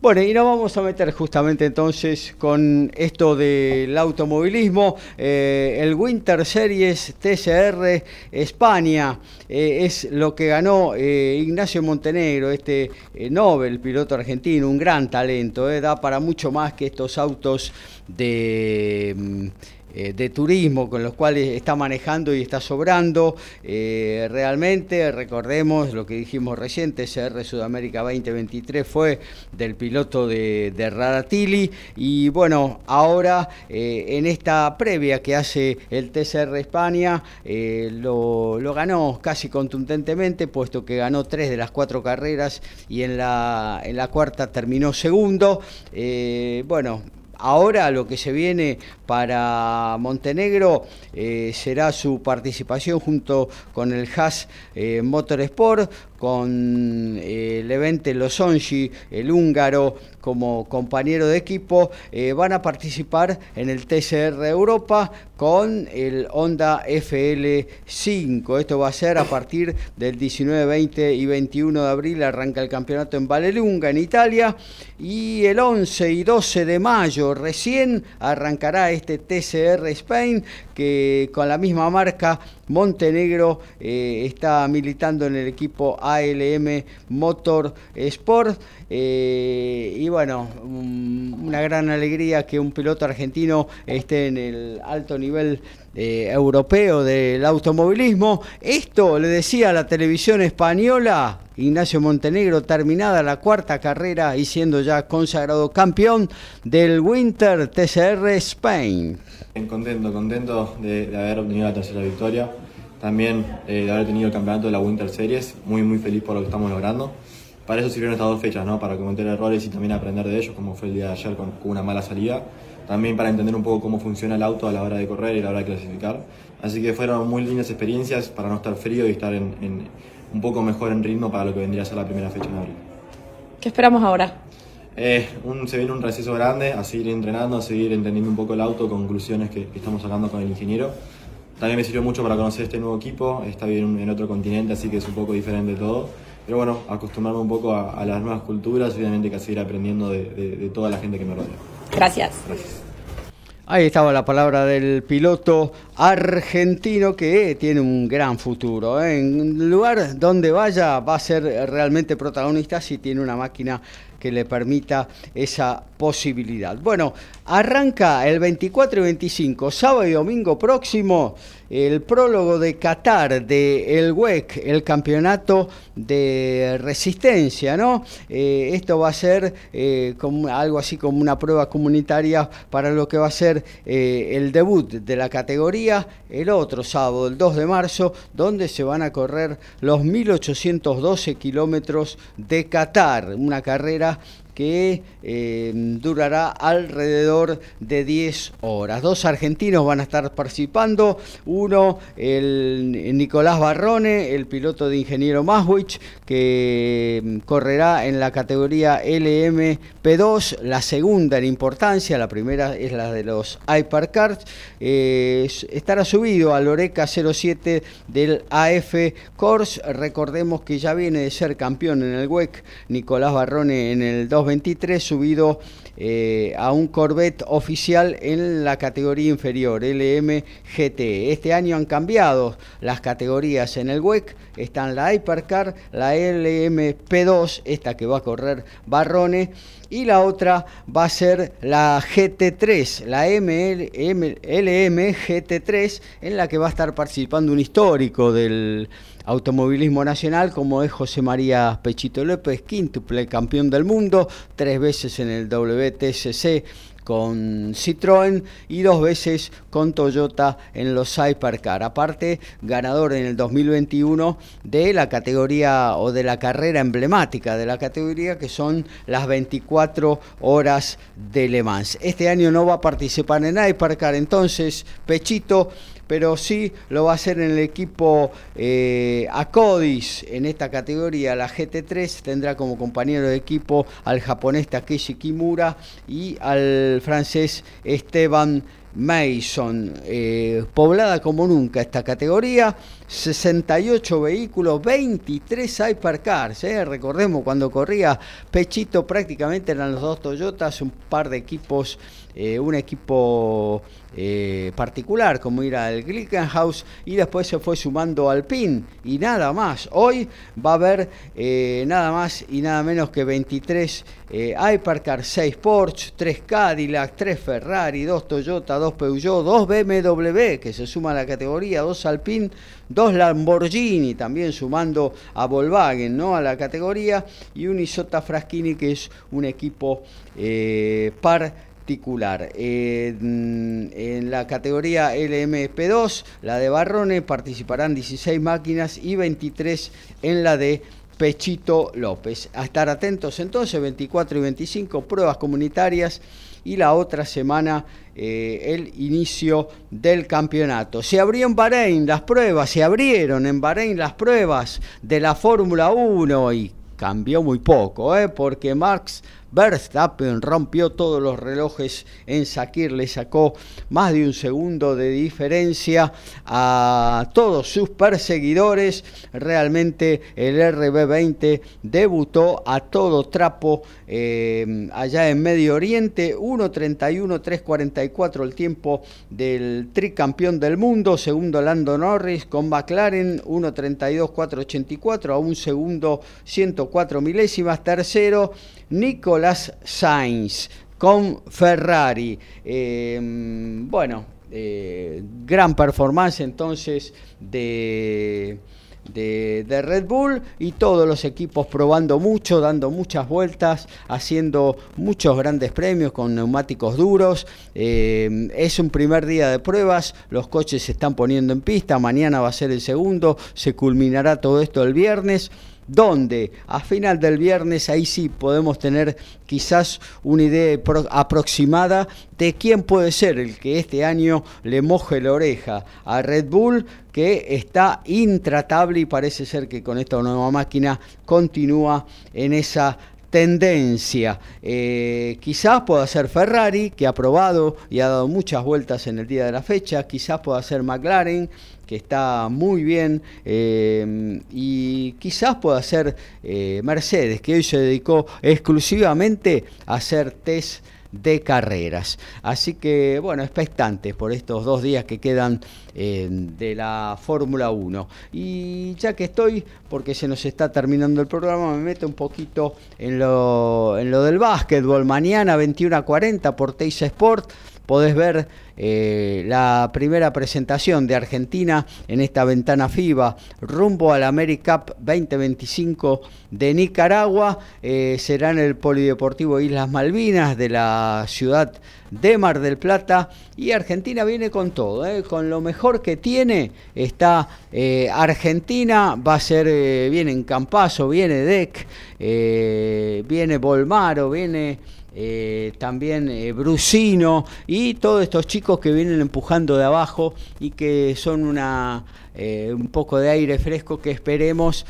Bueno, y nos vamos a meter justamente entonces con esto del automovilismo. Eh, el Winter Series TCR España es lo que ganó Ignacio Montenegro, este Nobel, piloto argentino, un gran talento, da para mucho más que estos autos de mm, de turismo con los cuales está manejando y está sobrando. Eh, realmente, recordemos lo que dijimos recién, TCR Sudamérica 2023 fue del piloto de, de Raratili y bueno, ahora eh, en esta previa que hace el TCR España lo, lo, ganó casi contundentemente, puesto que ganó tres de las cuatro carreras y en la, en la cuarta terminó segundo. bueno, Ahora lo que se viene para Montenegro eh, será su participación junto con el Haas eh, Motorsport, con eh, Levente Losongi, el húngaro, como compañero de equipo, eh, van a participar en el TCR Europa con el Honda FL5. Esto va a ser a partir del 19, 20 y 21 de abril, arranca el campeonato en Valelunga, en Italia, y el 11 y 12 de mayo recién arrancará este TCR Spain, que con la misma marca Montenegro eh, está militando en el equipo ALM Motor Sport. Eh, y bueno, una gran alegría que un piloto argentino esté en el alto nivel eh, europeo del automovilismo. Esto le decía a la televisión española, Ignacio Montenegro, terminada la cuarta carrera y siendo ya consagrado campeón del Winter TCR Spain. Contento, contento de, haber obtenido la tercera victoria también eh, de haber tenido el campeonato de la Winter Series, muy muy feliz por lo que estamos logrando. Para eso sirvieron estas dos fechas, ¿no? para cometer errores y también aprender de ellos, como fue el día de ayer con, una mala salida. También para entender un poco cómo funciona el auto a la hora de correr y a la hora de clasificar. Así que fueron muy lindas experiencias para no estar frío y estar en, un poco mejor en ritmo para lo que vendría a ser la primera fecha en abril. ¿Qué esperamos ahora? Eh, un, se viene un receso grande, a seguir entrenando, a seguir entendiendo un poco el auto, conclusiones que, que estamos sacando con el ingeniero también me sirvió mucho para conocer este nuevo equipo, está bien en otro continente, así que es un poco diferente todo. Pero bueno, acostumbrarme un poco a, las nuevas culturas y obviamente que seguir aprendiendo de, toda la gente que me rodea. Gracias. Ahí estaba la palabra del piloto argentino que tiene un gran futuro. ¿eh? En lugar donde vaya va a ser realmente protagonista si tiene una máquina que le permita esa posibilidad. Bueno, arranca el 24 y 25, sábado y domingo próximo, el prólogo de Qatar de el WEC, el campeonato de resistencia, ¿no? Eh, esto va a ser eh, algo así como una prueba comunitaria para lo que va a ser eh, el debut de la categoría el otro sábado, el 2 de marzo, donde se van a correr los 1812 kilómetros de Qatar, una carrera que eh, durará alrededor de 10 horas. Dos argentinos van a estar participando, uno el Nicolás Barrone, el piloto de ingeniero Maswich, que mm, correrá en la categoría LMP2, la segunda en importancia, la primera es la de los Hypercars, estará subido al Oreca 07 del AF Course, recordemos que ya viene de ser campeón en el WEC, Nicolás Barrone en el 223, subido eh, a un Corvette oficial en la categoría inferior, LMGT. Este año han cambiado las categorías en el WEC, están la Hypercar, la LMP2, esta que va a correr Barrone, y la otra va a ser la GT3, la ML, LM GT3, en la que va a estar participando un histórico del automovilismo nacional, como es José María Pechito López, quíntuple campeón del mundo, tres veces en el WTCC con Citroën y dos veces con Toyota en los Hypercar. Aparte, ganador en el 2021 de la categoría o de la carrera emblemática de la categoría que son las 24 horas de Le Mans. Este año no va a participar en Hypercar, entonces Pechito pero sí lo va a hacer en el equipo eh, Acodis. En esta categoría, la GT3, tendrá como compañero de equipo al japonés Takeshi Kimura y al francés Esteban Mason, eh, poblada como nunca esta categoría, 68 vehículos, 23 Hypercars, eh. recordemos cuando corría Pechito prácticamente eran los dos Toyotas, un par de equipos, eh, un equipo particular como ir al Glickenhaus y después se fue sumando al PIN y nada más. Hoy va a haber nada más y nada menos que 23 eh, Hypercar, 6 Porsche, 3 Cadillac, 3 Ferrari, 2 Toyota, 2 Peugeot, 2 BMW que se suma a la categoría, 2 Alpine, 2 Lamborghini también sumando a Volkswagen ¿no? a la categoría y un Isota Fraschini que es un equipo par particular. en la categoría LMP2, la de Barrone, participarán 16 máquinas y 23 en la de Pechito López. A estar atentos entonces, 24 y 25 pruebas comunitarias y la otra semana eh, el inicio del campeonato. Se abrió en Bahrein las pruebas, se abrieron en Bahrein las pruebas de la Fórmula 1 y cambió muy poco, ¿eh? porque Marx Verstappen rompió todos los relojes en Sakir, le sacó más de un segundo de diferencia a todos sus perseguidores. Realmente el RB20 debutó a todo trapo eh, allá en Medio Oriente, 1.31.344 el tiempo del tricampeón del mundo, segundo Lando Norris con McLaren, 1.32.484 a un segundo 104 milésimas, tercero Nicolás Sainz con Ferrari. Em, bueno, eh, gran performance entonces de, de, Red Bull y todos los equipos probando mucho, dando muchas vueltas, haciendo muchos grandes premios con neumáticos duros. Em, es un primer día de pruebas, los coches se están poniendo en pista, mañana va a ser el segundo, se culminará todo esto el viernes donde a final del viernes ahí sí podemos tener quizás una idea aproximada de quién puede ser el que este año le moje la oreja a Red Bull que está intratable y parece ser que con esta nueva máquina continúa en esa tendencia. Eh, quizás pueda ser Ferrari, que ha probado y ha dado muchas vueltas en el día de la fecha. Quizás pueda ser McLaren, que está muy bien. Eh, y quizás pueda ser eh, Mercedes, que hoy se dedicó exclusivamente a hacer test de carreras. Así que, bueno, expectantes por estos dos días que quedan eh, de la Fórmula 1. Y ya que estoy, porque se nos está terminando el programa, me meto un poquito en lo, en lo del básquetbol. Mañana 21 a 40 por Teis Sport podés ver eh, la primera presentación de Argentina en esta ventana FIBA rumbo al AmeriCup 2025 de Nicaragua. Eh, será en el Polideportivo Islas Malvinas de la ciudad de Mar del Plata y Argentina viene con todo, eh, con lo mejor que tiene está Argentina, va a ser, viene en Campazo, viene DEC, viene Bolmaro, viene... Eh, también eh, Brusino y todos estos chicos que vienen empujando de abajo y que son una, eh, un poco de aire fresco que esperemos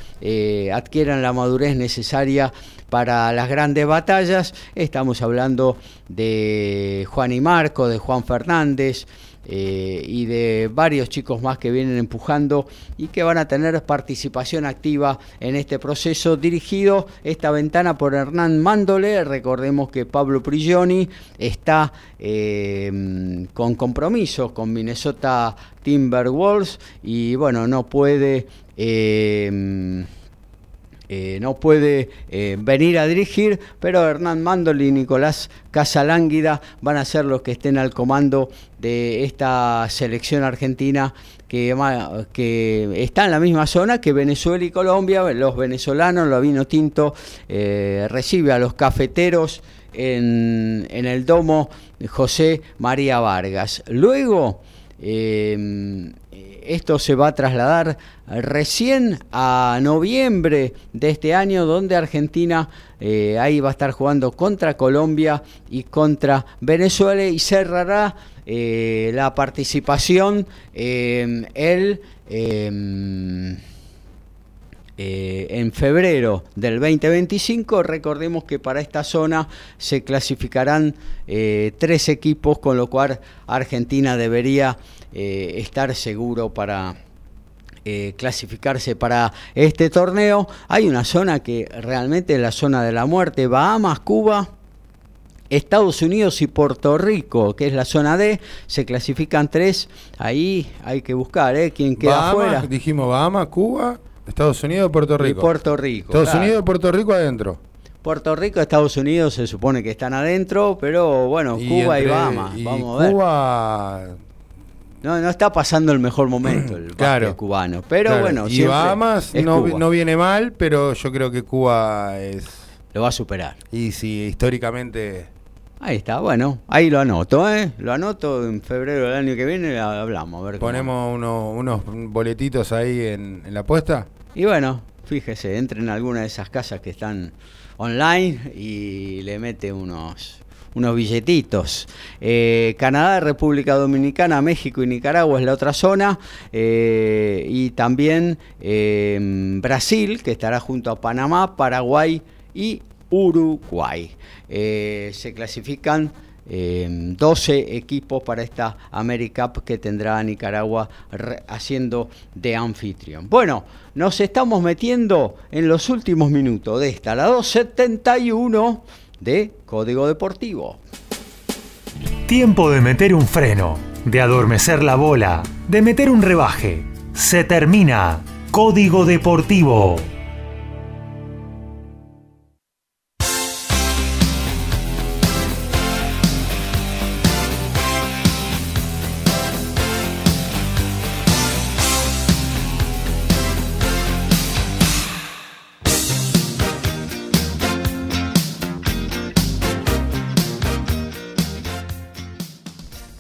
adquieran la madurez necesaria para las grandes batallas. Estamos hablando de Juan y Marco, de Juan Fernández, eh, y de varios chicos más que vienen empujando y que van a tener participación activa en este proceso dirigido esta ventana por Hernán Mándole. Recordemos que Pablo Prigioni está eh, con compromiso con Minnesota Timberwolves y bueno, no puede... Eh, eh, no puede eh, venir a dirigir, pero Hernán Mandoli y Nicolás Casalánguida van a ser los que estén al comando de esta selección argentina que, está en la misma zona que Venezuela y Colombia. Los venezolanos, lo vino tinto, eh, recibe a los cafeteros en el domo José María Vargas. Luego esto se va a trasladar recién a noviembre de este año, donde Argentina eh, ahí va a estar jugando contra Colombia y contra Venezuela y cerrará eh, la participación eh, el eh, en febrero del 2025. Recordemos que para esta zona se clasificarán tres equipos, con lo cual Argentina debería eh, estar seguro para clasificarse para este torneo. Hay una zona que realmente es la zona de la muerte, Bahamas, Cuba. Estados Unidos y Puerto Rico, que es la zona D, se clasifican tres. Ahí hay que buscar, ¿eh? ¿Quién queda afuera? Dijimos Bahamas, Cuba Estados Unidos Puerto Rico. Puerto Rico. Estados Unidos o Puerto Rico adentro. Puerto Rico, Estados Unidos se supone que están adentro, pero bueno, Cuba y Bahamas. Vamos a ver. Cuba. No, no está pasando el mejor momento el claro, cubano. Pero bueno, y Bahamas no, no, viene mal, pero yo creo que Cuba es. Lo va a superar. Y si históricamente. Ahí está, bueno, ahí lo anoto, ¿eh? Lo anoto en febrero del año que viene, hablamos. A ver Ponemos unos boletitos ahí en, en la apuesta. Y bueno, fíjese, entre en alguna de esas casas que están online y le mete unos, unos billetitos. Eh, Canadá, República Dominicana, México y Nicaragua es la otra zona. Eh, y también eh, Brasil, que estará junto a Panamá, Paraguay y Uruguay. se clasifican 12 equipos para esta AmeriCup que tendrá Nicaragua haciendo de anfitrión. Bueno, nos estamos metiendo en los últimos minutos de esta, la 271 de Código Deportivo. Tiempo de meter un freno, de adormecer la bola, de meter un rebaje. Se termina. Código Deportivo.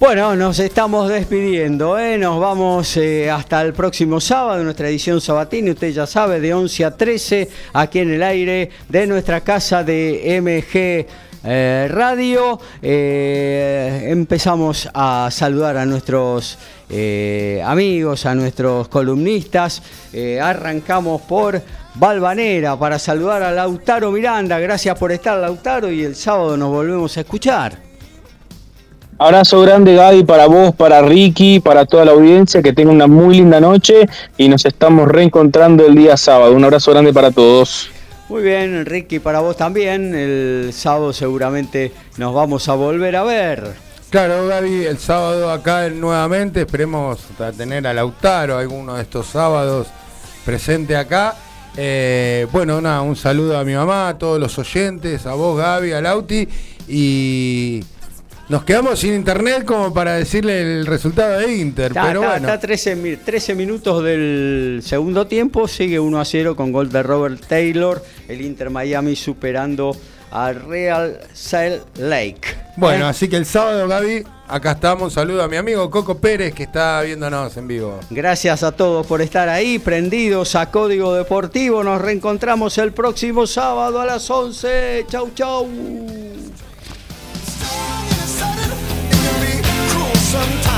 Bueno, nos estamos despidiendo, ¿eh? nos vamos eh, hasta el próximo sábado, nuestra edición sabatina, usted ya sabe, de 11 a 13, aquí en el aire de nuestra casa de MG eh, Radio. empezamos a saludar a nuestros amigos, a nuestros columnistas. arrancamos por Valvanera para saludar a Lautaro Miranda. Gracias por estar, Lautaro, y el sábado nos volvemos a escuchar. Abrazo grande Gaby para vos, para Ricky, para toda la audiencia, que tenga una muy linda noche y nos estamos reencontrando el día sábado. Un abrazo grande para todos. Muy bien, Ricky, para vos también. El sábado seguramente nos vamos a volver a ver. Claro, Gaby, el sábado acá nuevamente, esperemos tener a Lautaro alguno de estos sábados presente acá. Eh, bueno, nada, un saludo a mi mamá, a todos los oyentes, a vos, Gaby, a Lauti y nos quedamos sin internet como para decirle el resultado de Inter. pero bueno. está 13, 13, minutos del segundo tiempo, sigue 1 a 0 con gol de Robert Taylor, el Inter Miami superando al Real Salt Lake. Bueno, ¿Eh? así que el sábado, Gaby, acá estamos. Saludo a mi amigo Coco Pérez que está viéndonos en vivo. Gracias a todos por estar ahí, prendidos a Código Deportivo. Nos reencontramos el próximo sábado a las 11. Chau, chau. sometimes.